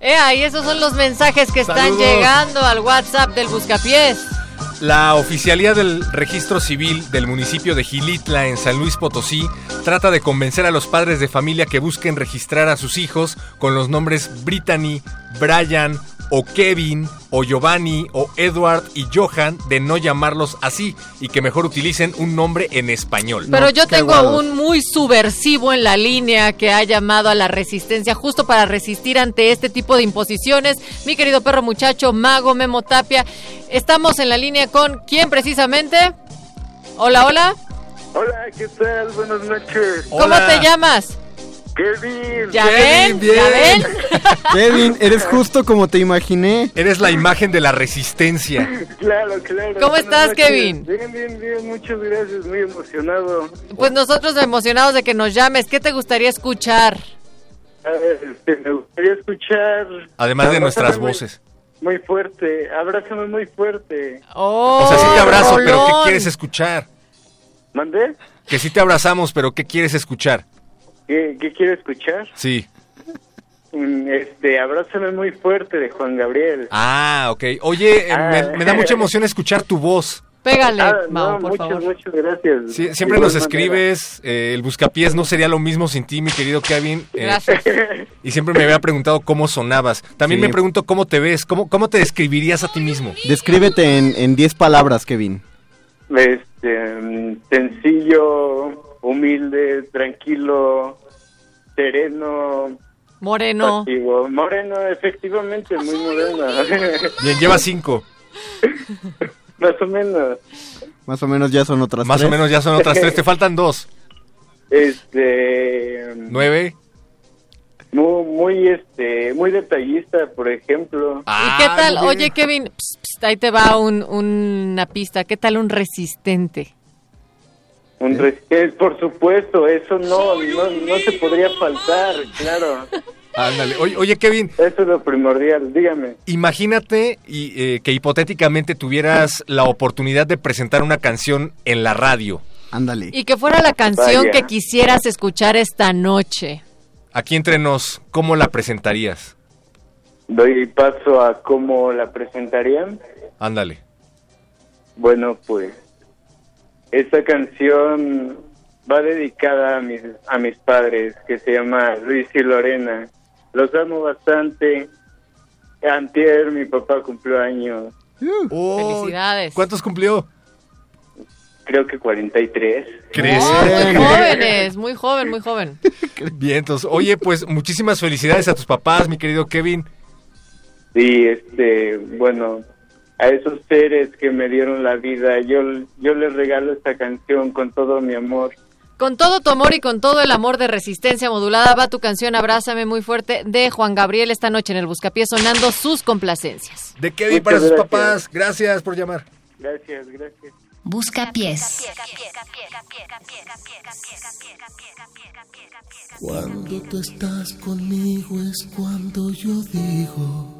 Eh, ahí esos son los mensajes que están Saludos. llegando al WhatsApp del Buscapiés. La oficialía del registro civil del municipio de Gilitla en San Luis Potosí trata de convencer a los padres de familia que busquen registrar a sus hijos con los nombres Brittany, Brian o Kevin o Giovanni o Edward y Johan de no llamarlos así y que mejor utilicen un nombre en español. Pero yo tengo a un muy subversivo en la línea que ha llamado a la resistencia justo para resistir ante este tipo de imposiciones. Mi querido perro muchacho, Mago Memo Tapia. Estamos en la línea con quién precisamente. Hola, hola. Hola, ¿qué tal? Buenas noches. ¿Cómo te llamas? Kevin. ¿Ya ven? ¿Ya ven? Kevin, eres justo como te imaginé. Eres la imagen de la resistencia. Claro, claro. ¿Cómo estás, noches. Kevin? Bien, bien, bien, muchas gracias, muy emocionado. Pues nosotros emocionados de que nos llames. ¿Qué te gustaría escuchar? A ver, este, me gustaría escuchar... Además de nuestras voces. Muy fuerte, abrázame muy fuerte. Oh, O sea, sí te abrazo, pero ¿qué quieres escuchar? ¿Mandé? Que sí te abrazamos, pero ¿qué quieres escuchar? ¿Qué, qué quiere escuchar? Sí. Mm, Este, abrázame muy fuerte de Juan Gabriel. Ah, ok. Oye, eh, Ah. me, me da mucha emoción escuchar tu voz. Pégale, Ah, Mau, no, por muchas, favor. muchas gracias. Sí, siempre nos manera. escribes, eh, el buscapiés no sería lo mismo sin ti, mi querido Kevin. eh, Gracias. y siempre me había preguntado cómo sonabas. También Sí. me pregunto cómo te ves, cómo, cómo te describirías a ti mismo. Descríbete en en 10 palabras, Kevin. Este, mm, sencillo, humilde, tranquilo, sereno, Moreno. pasivo. Moreno, efectivamente, muy moreno. Bien, lleva cinco. Más o menos. Más o menos ya son otras Más tres. o menos ya son otras tres, te faltan dos. Este, Nueve. muy, muy, este, muy detallista, por ejemplo. Ah, ¿Y qué tal? Oye, Kevin, ahí te va un- una pista. ¿Qué tal un resistente? Un res- eh, por supuesto, eso no, no, no se podría faltar, claro. Ándale. Oye, oye, Kevin, Eso es lo primordial, dígame. imagínate y, eh, que hipotéticamente tuvieras la oportunidad de presentar una canción en la radio. Ándale. Y que fuera la canción Vaya. que quisieras escuchar esta noche. Aquí entre nos, ¿cómo la presentarías? Doy paso a cómo la presentarían. Ándale. Bueno, pues esta canción va dedicada a mis, a mis padres, que se llama Luis y Lorena. Los amo bastante. Antier mi papá cumplió años, Oh, Felicidades. ¿Cuántos cumplió? creo que 43. ¿Crees? Oh, muy jóvenes, muy joven, muy joven. Bien, entonces, oye, pues muchísimas felicidades a tus papás, mi querido Kevin. Sí, este, bueno, a esos seres que me dieron la vida, yo, yo les regalo esta canción con todo mi amor. Con todo tu amor y con todo el amor de resistencia modulada va tu canción Abrázame muy fuerte de Juan Gabriel esta noche en el Buscapiés sonando sus complacencias. De Kevin Muchas para sus gracias. papás. Gracias por llamar. Gracias, gracias. Busca pies. Cuando tú estás conmigo es cuando yo digo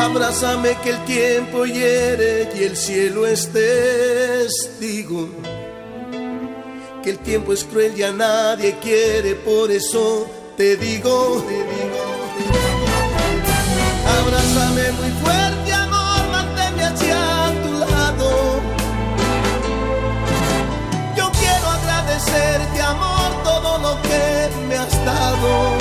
Abrázame que el tiempo hiere y el cielo es testigo. Que el tiempo es cruel y a nadie quiere, por eso te digo, te digo. Abrázame muy fuerte, amor, manténme hacia tu lado. Yo quiero agradecerte, amor, todo lo que me has dado.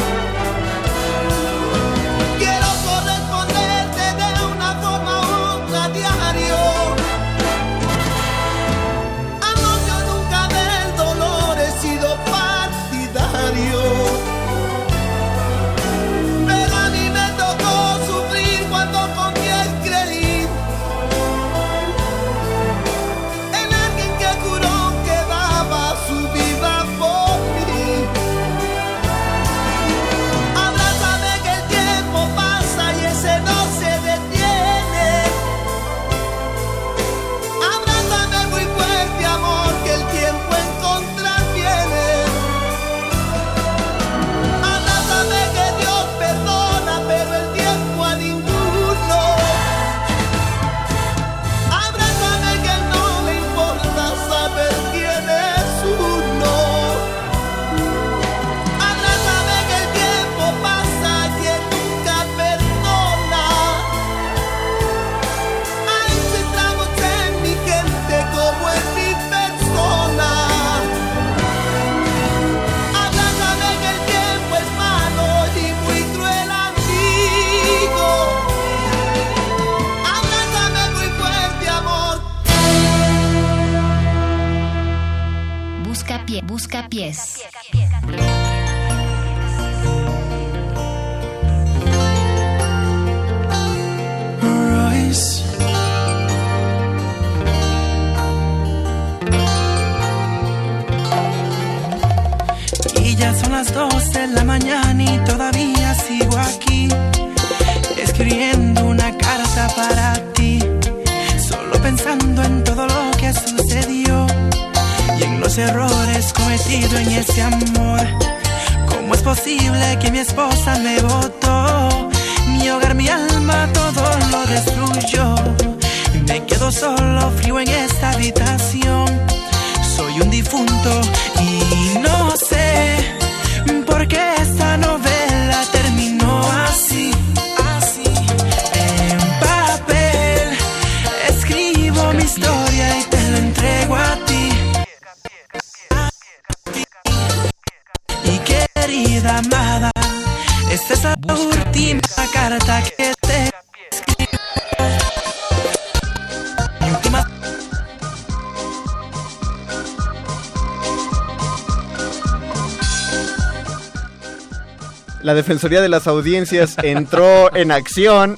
Defensoría de las Audiencias entró en acción,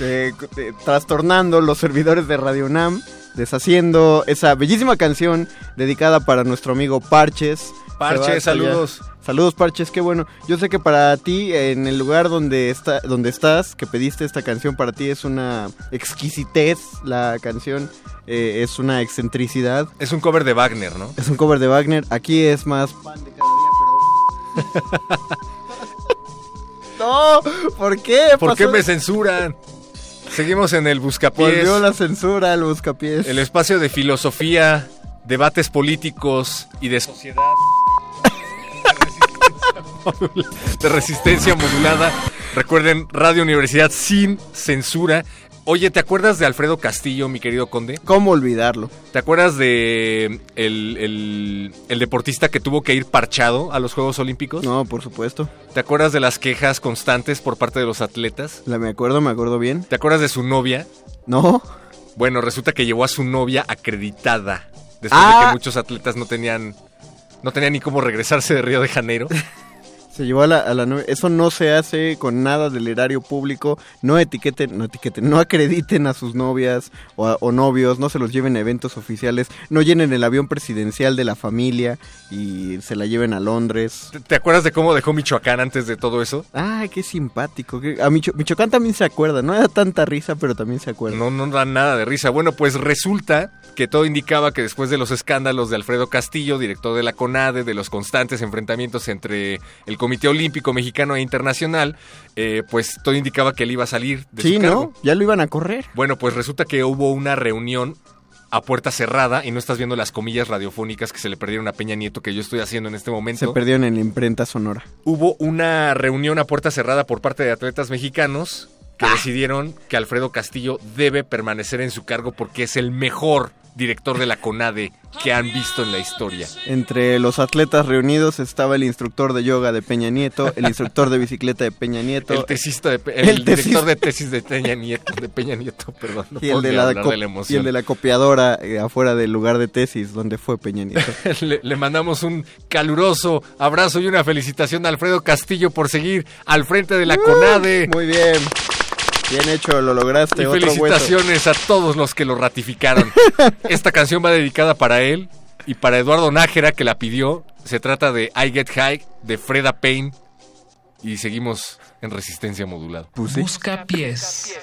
eh, eh, trastornando los servidores de Radio UNAM, deshaciendo esa bellísima canción dedicada para nuestro amigo Parches. Parches, allá. saludos. Saludos Parches, qué bueno. Yo sé que para ti, en el lugar donde, está, donde estás, que pediste esta canción, para ti es una exquisitez la canción, eh, es una excentricidad. Es un cover de Wagner, ¿no? Es un cover de Wagner. Aquí es más pan de cada día, pero. ¿por qué? ¿Por qué me censuran? Seguimos en el Buscapiés. Volvió la censura al buscapiés. El espacio de filosofía, debates políticos y de sociedad. de resistencia modulada. Recuerden, Radio Universidad sin censura. Oye, ¿te acuerdas de Alfredo Castillo, mi querido conde? ¿Cómo olvidarlo? ¿Te acuerdas de el, el- el deportista que tuvo que ir parchado a los Juegos Olímpicos? No, por supuesto. ¿Te acuerdas de las quejas constantes por parte de los atletas? La me acuerdo, me acuerdo bien. ¿Te acuerdas de su novia? No. Bueno, resulta que llevó a su novia acreditada. Después de Ah. que muchos atletas no tenían, no tenían ni cómo regresarse de Río de Janeiro. Se llevó a la, a la novia. Eso no se hace con nada del erario público. No etiqueten, no etiqueten, no acrediten a sus novias o, a- o novios, no se los lleven a eventos oficiales, no llenen el avión presidencial de la familia y se la lleven a Londres. ¿Te, te acuerdas de cómo dejó Michoacán antes de todo eso? Ay, qué simpático. A Micho- Michoacán también se acuerda, no da tanta risa, pero también se acuerda. No, no da nada de risa. Bueno, pues resulta que todo indicaba que después de los escándalos de Alfredo Castillo, director de la CONADE, de los constantes enfrentamientos entre el Comité Olímpico Mexicano e Internacional, eh, pues todo indicaba que él iba a salir de Sí, su ¿no? Ya lo iban a correr. Bueno, pues resulta que hubo una reunión a puerta cerrada y no estás viendo las comillas radiofónicas que se le perdieron a Peña Nieto que yo estoy haciendo en este momento. Se perdieron en la imprenta sonora. Hubo una reunión a puerta cerrada por parte de atletas mexicanos Ah. que decidieron que Alfredo Castillo debe permanecer en su cargo porque es el mejor director de la CONADE que han visto en la historia. Entre los atletas reunidos estaba el instructor de yoga de Peña Nieto, el instructor de bicicleta de Peña Nieto. El tesista de el, el director de tesis de Peña Nieto, de Peña Nieto, perdón. no y el, de la hablar co- de la y emoción. el de la copiadora eh, afuera del lugar de tesis donde fue Peña Nieto. le, le mandamos un caluroso abrazo y una felicitación a Alfredo Castillo por seguir al frente de la CONADE. Muy bien. Bien hecho, lo lograste. Y otro felicitaciones a todos los que lo ratificaron. Esta canción va dedicada para él y para Eduardo Nájera que la pidió. Se trata de I Get High de Freda Payne y seguimos en resistencia modulada. Busca pies.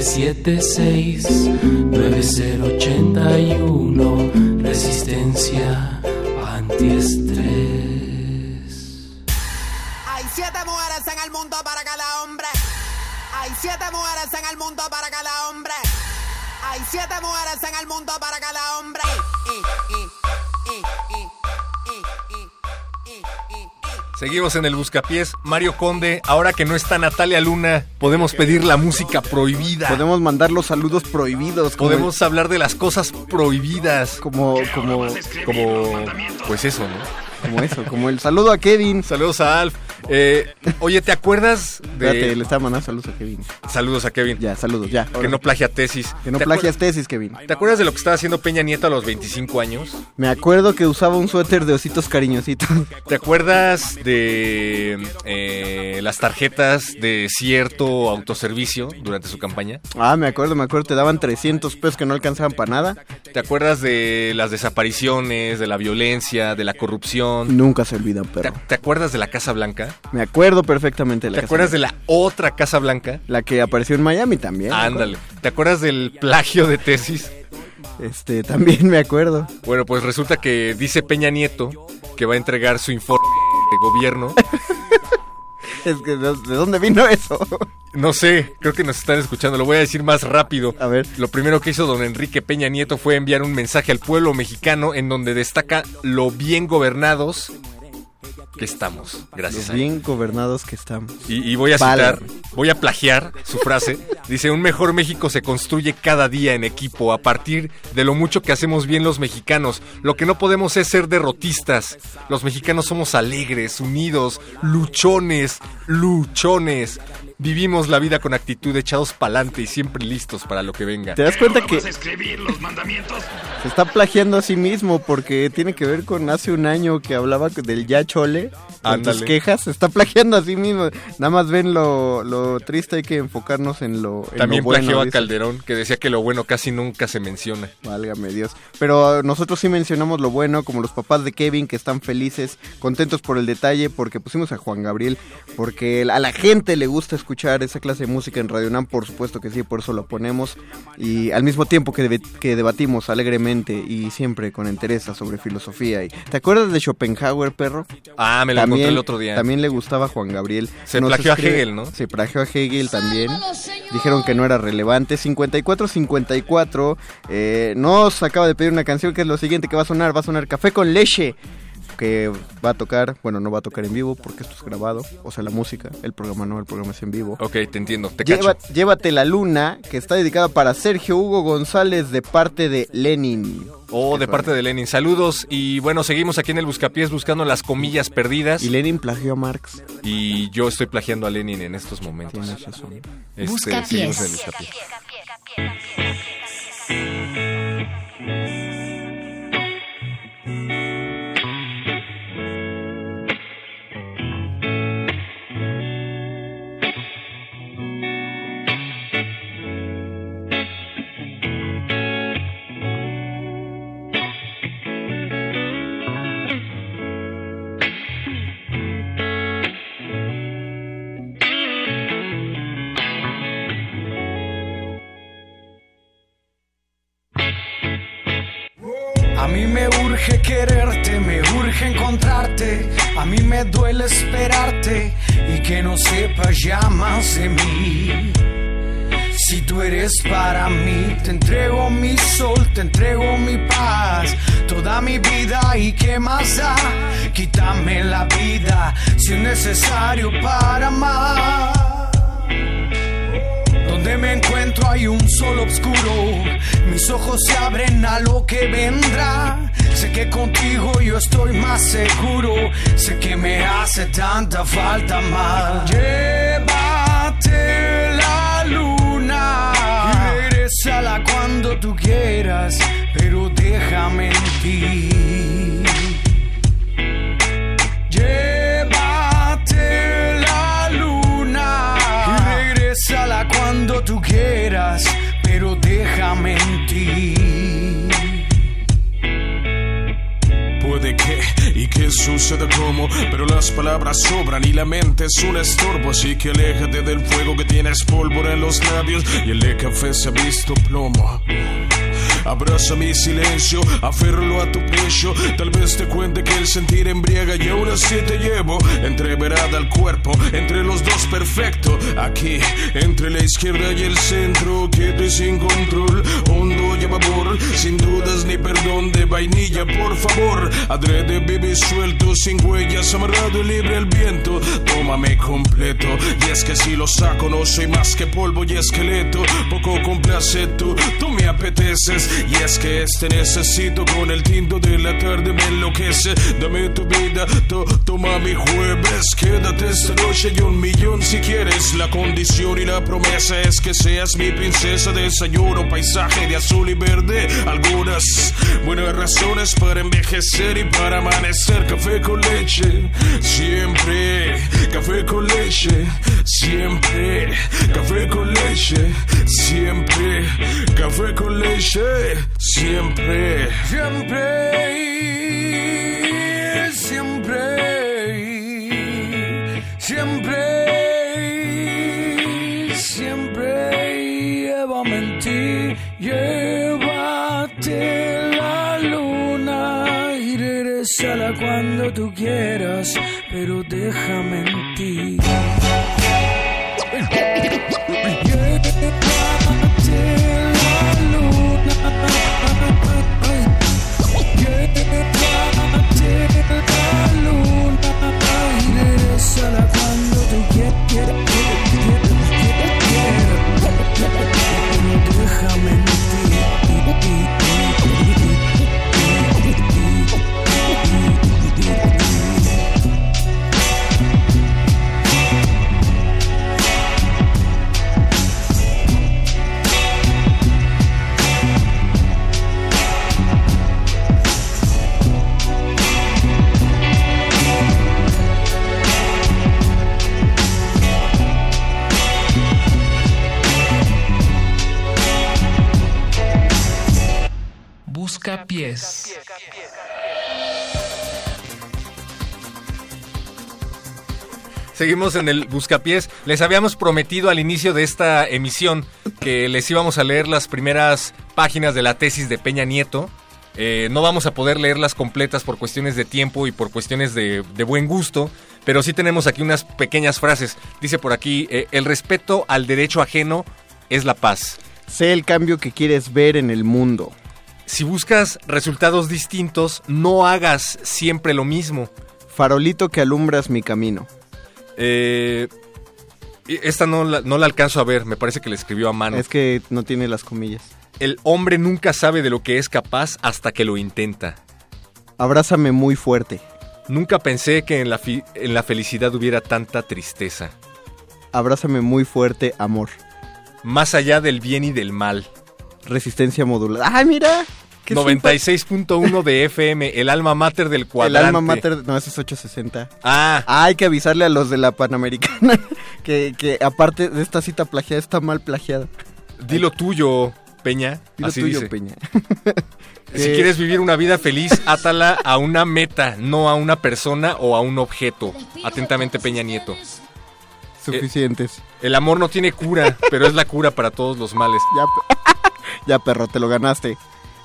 554776-9081. Resistencia antiestrés. Hay siete mujeres en el mundo para cada hombre. Hay siete mujeres en el mundo para cada hombre. Hay siete mujeres en el mundo para Seguimos en el Buscapiés. Mario Conde, ahora que no está Natalia Luna, podemos pedir la música prohibida. Podemos mandar los saludos prohibidos. Podemos hablar de las cosas prohibidas. Como, como, como, pues eso, ¿no? Como eso, como el saludo a Kevin. Saludos a Alf. Eh, oye, ¿te acuerdas de...? Espérate, le estaba mandando saludos a Kevin. Saludos a Kevin. Ya, saludos, ya. Que no plagia tesis. Que no ¿Te plagias tesis, Kevin. ¿Te acuerdas de lo que estaba haciendo Peña Nieto a los 25 años? Me acuerdo que usaba un suéter de ositos cariñositos. ¿Te acuerdas de eh, las tarjetas de cierto autoservicio durante su campaña? Ah, me acuerdo, me acuerdo. Te daban 300 pesos que no alcanzaban para nada. ¿Te acuerdas de las desapariciones, de la violencia, de la corrupción? Nunca se olvidan, ¿Te, pero. te acuerdas de la Casa Blanca? Me acuerdo perfectamente de la ¿Te Casa acuerdas de Blanca. la otra Casa Blanca? La que apareció en Miami también. me Ándale. ¿Te acuerdas del plagio de tesis? Este, también me acuerdo. Bueno, pues resulta que dice Peña Nieto que va a entregar su informe de gobierno. Es que, ¿de de dónde vino eso? No sé, creo que nos están escuchando. Lo voy a decir más rápido. A ver. Lo primero que hizo don Enrique Peña Nieto fue enviar un mensaje al pueblo mexicano en donde destaca lo bien gobernados que estamos. Gracias Los a él. bien gobernados que estamos. Y, y voy a citar, voy a plagiar su frase. Dice, un mejor México se construye cada día en equipo a partir de lo mucho que hacemos bien los mexicanos. Lo que no podemos es ser derrotistas. Los mexicanos somos alegres, unidos, luchones, luchones. Vivimos la vida con actitud, echados pa'lante y siempre listos para lo que venga. ¿Te das cuenta que escribir los mandamientos? se está plagiando a sí mismo porque tiene que ver con hace un año que hablaba del ya chole? Con tus quejas, se está plagiando a sí mismo. Nada más ven lo, lo triste, hay que enfocarnos en lo, en También lo bueno. plagió a dice. Calderón, que decía que lo bueno casi nunca se menciona. Válgame Dios. Pero nosotros sí mencionamos lo bueno, como los papás de Kevin que están felices, contentos por el detalle, porque pusimos a Juan Gabriel, porque a la gente le gusta escuchar esa clase de música en Radio Nam, por supuesto que sí, por eso lo ponemos. Y al mismo tiempo que, que debatimos alegremente y siempre con entereza sobre filosofía. Y, ¿Te acuerdas de Schopenhauer, perro? Ah, me lo encontré el otro día. También le gustaba a Juan Gabriel. Se Nos plagió a Hegel, ¿no? Se plagió a Hegel también. Dijeron que no era relevante. 54-54. Eh, nos acaba de pedir una canción que es lo siguiente que va a sonar. Va a sonar Café con Leche. Que va a tocar, bueno, no va a tocar en vivo porque esto es grabado. O sea, la música. El programa no, el programa es en vivo. Ok, te entiendo, te Lleva- cacho. llévate la luna, que está dedicada para Sergio Hugo González de parte de Lenin. Oh, de parte de Lenin. Saludos y bueno, seguimos aquí en el Buscapiés buscando las comillas perdidas. Y Lenin plagió a Marx. Y yo estoy plagiando a Lenin en estos momentos. Tienes razón. Este, Buscapiés. seguimos en el Buscapiés. Más de mí. Si tú eres para mí, te entrego mi sol, te entrego mi paz, toda mi vida y qué más da. Quítame la vida si es necesario para amar. Donde me encuentro hay un sol oscuro. Mis ojos se abren a lo que vendrá. Sé que contigo yo estoy más seguro. Sé que me hace tanta falta más. Llévate la luna y regrésala cuando tú quieras, pero déjame en ti. Llévate la luna y regrésala cuando tú quieras, pero déjame en ti. Que y que suceda como, pero las palabras sobran y la mente es un estorbo, así que aléjate del fuego que tienes pólvora en los labios y el de café se ha visto plomo. Abraza mi silencio, aférralo a tu pecho. Tal vez te cuente que el sentir embriaga y aún así te llevo. Entreverada al cuerpo, entre los dos perfecto. Aquí, entre la izquierda y el centro, quede sin control. Hondo y a vapor, sin dudas ni perdón de vainilla, por favor. Adrede, vive suelto, sin huellas, amarrado y libre al viento. Tómame completo, y es que si lo saco, no soy más que polvo y esqueleto. Poco complace tú, tú me apeteces. Y es que este necesito con el tinto de la tarde me enloquece. Dame tu vida, to- toma mi jueves. Quédate esta noche y un millón si quieres. La condición y la promesa es que seas mi princesa. Desayuno, paisaje de azul y verde. Algunas buenas razones para envejecer y para amanecer. Café con leche, siempre. Café con leche, siempre. Café con leche, siempre. Café con leche, siempre. Siempre, siempre, siempre, siempre, llévame en ti, llévate la luna y regresala cuando tú quieras, pero déjame en ti. Seguimos en el Buscapiés. Les habíamos prometido al inicio de esta emisión que les íbamos a leer las primeras páginas de la tesis de Peña Nieto. Eh, no vamos a poder leerlas completas por cuestiones de tiempo y por cuestiones de, de buen gusto, pero sí tenemos aquí unas pequeñas frases. Dice por aquí, eh, el respeto al derecho ajeno es la paz. Sé el cambio que quieres ver en el mundo. Si buscas resultados distintos, no hagas siempre lo mismo. Farolito que alumbras mi camino. Eh, esta no la, no la alcanzo a ver, me parece que la escribió a mano. Es que no tiene las comillas. El hombre nunca sabe de lo que es capaz hasta que lo intenta. Abrázame muy fuerte. Nunca pensé que en la, en la felicidad hubiera tanta tristeza. Abrázame muy fuerte, amor. Más allá del bien y del mal. Resistencia modulada. ¡Ah, mira! Qué 96.1 de FM, el alma mater del El cuadrante. alma mater, no, ese es 860. Ah. hay que avisarle a los de la Panamericana que, que aparte de esta cita plagiada, está mal plagiada. Dilo tuyo, Peña. Dilo Así tuyo, dice. Peña. Si Eh, quieres vivir una vida feliz, átala a una meta, no a una persona o a un objeto. Atentamente, Peña Nieto. Suficientes. El amor no tiene cura, pero es la cura para todos los males. Ya, ya perro, te lo ganaste.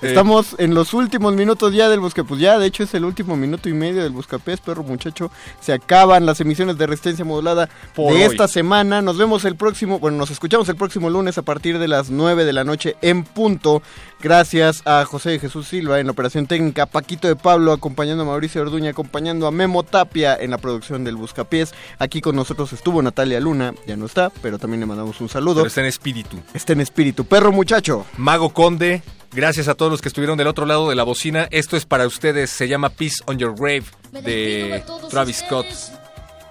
Estamos en los últimos minutos ya del Busca, pues ya, de hecho es el último minuto y medio del Buscapés, perro muchacho. Se acaban las emisiones de resistencia modulada Por de hoy. esta semana. Nos vemos el próximo, bueno, nos escuchamos el próximo lunes a partir de las 9 de la noche en punto. Gracias a José de Jesús Silva en la operación técnica, Paquito de Pablo acompañando a Mauricio Orduña, acompañando a Memo Tapia en la producción del Buscapiés. Aquí con nosotros estuvo Natalia Luna, ya no está, pero también le mandamos un saludo. Pero está en espíritu. Está en espíritu. Perro muchacho. Mago Conde, gracias a todos los que estuvieron del otro lado de la bocina. Esto es para ustedes, se llama Peace on Your Grave de Travis Scott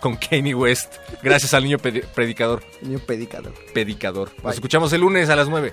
con Kanye West. Gracias al niño predicador. Niño predicador. Predicador. Nos escuchamos el lunes a las 9.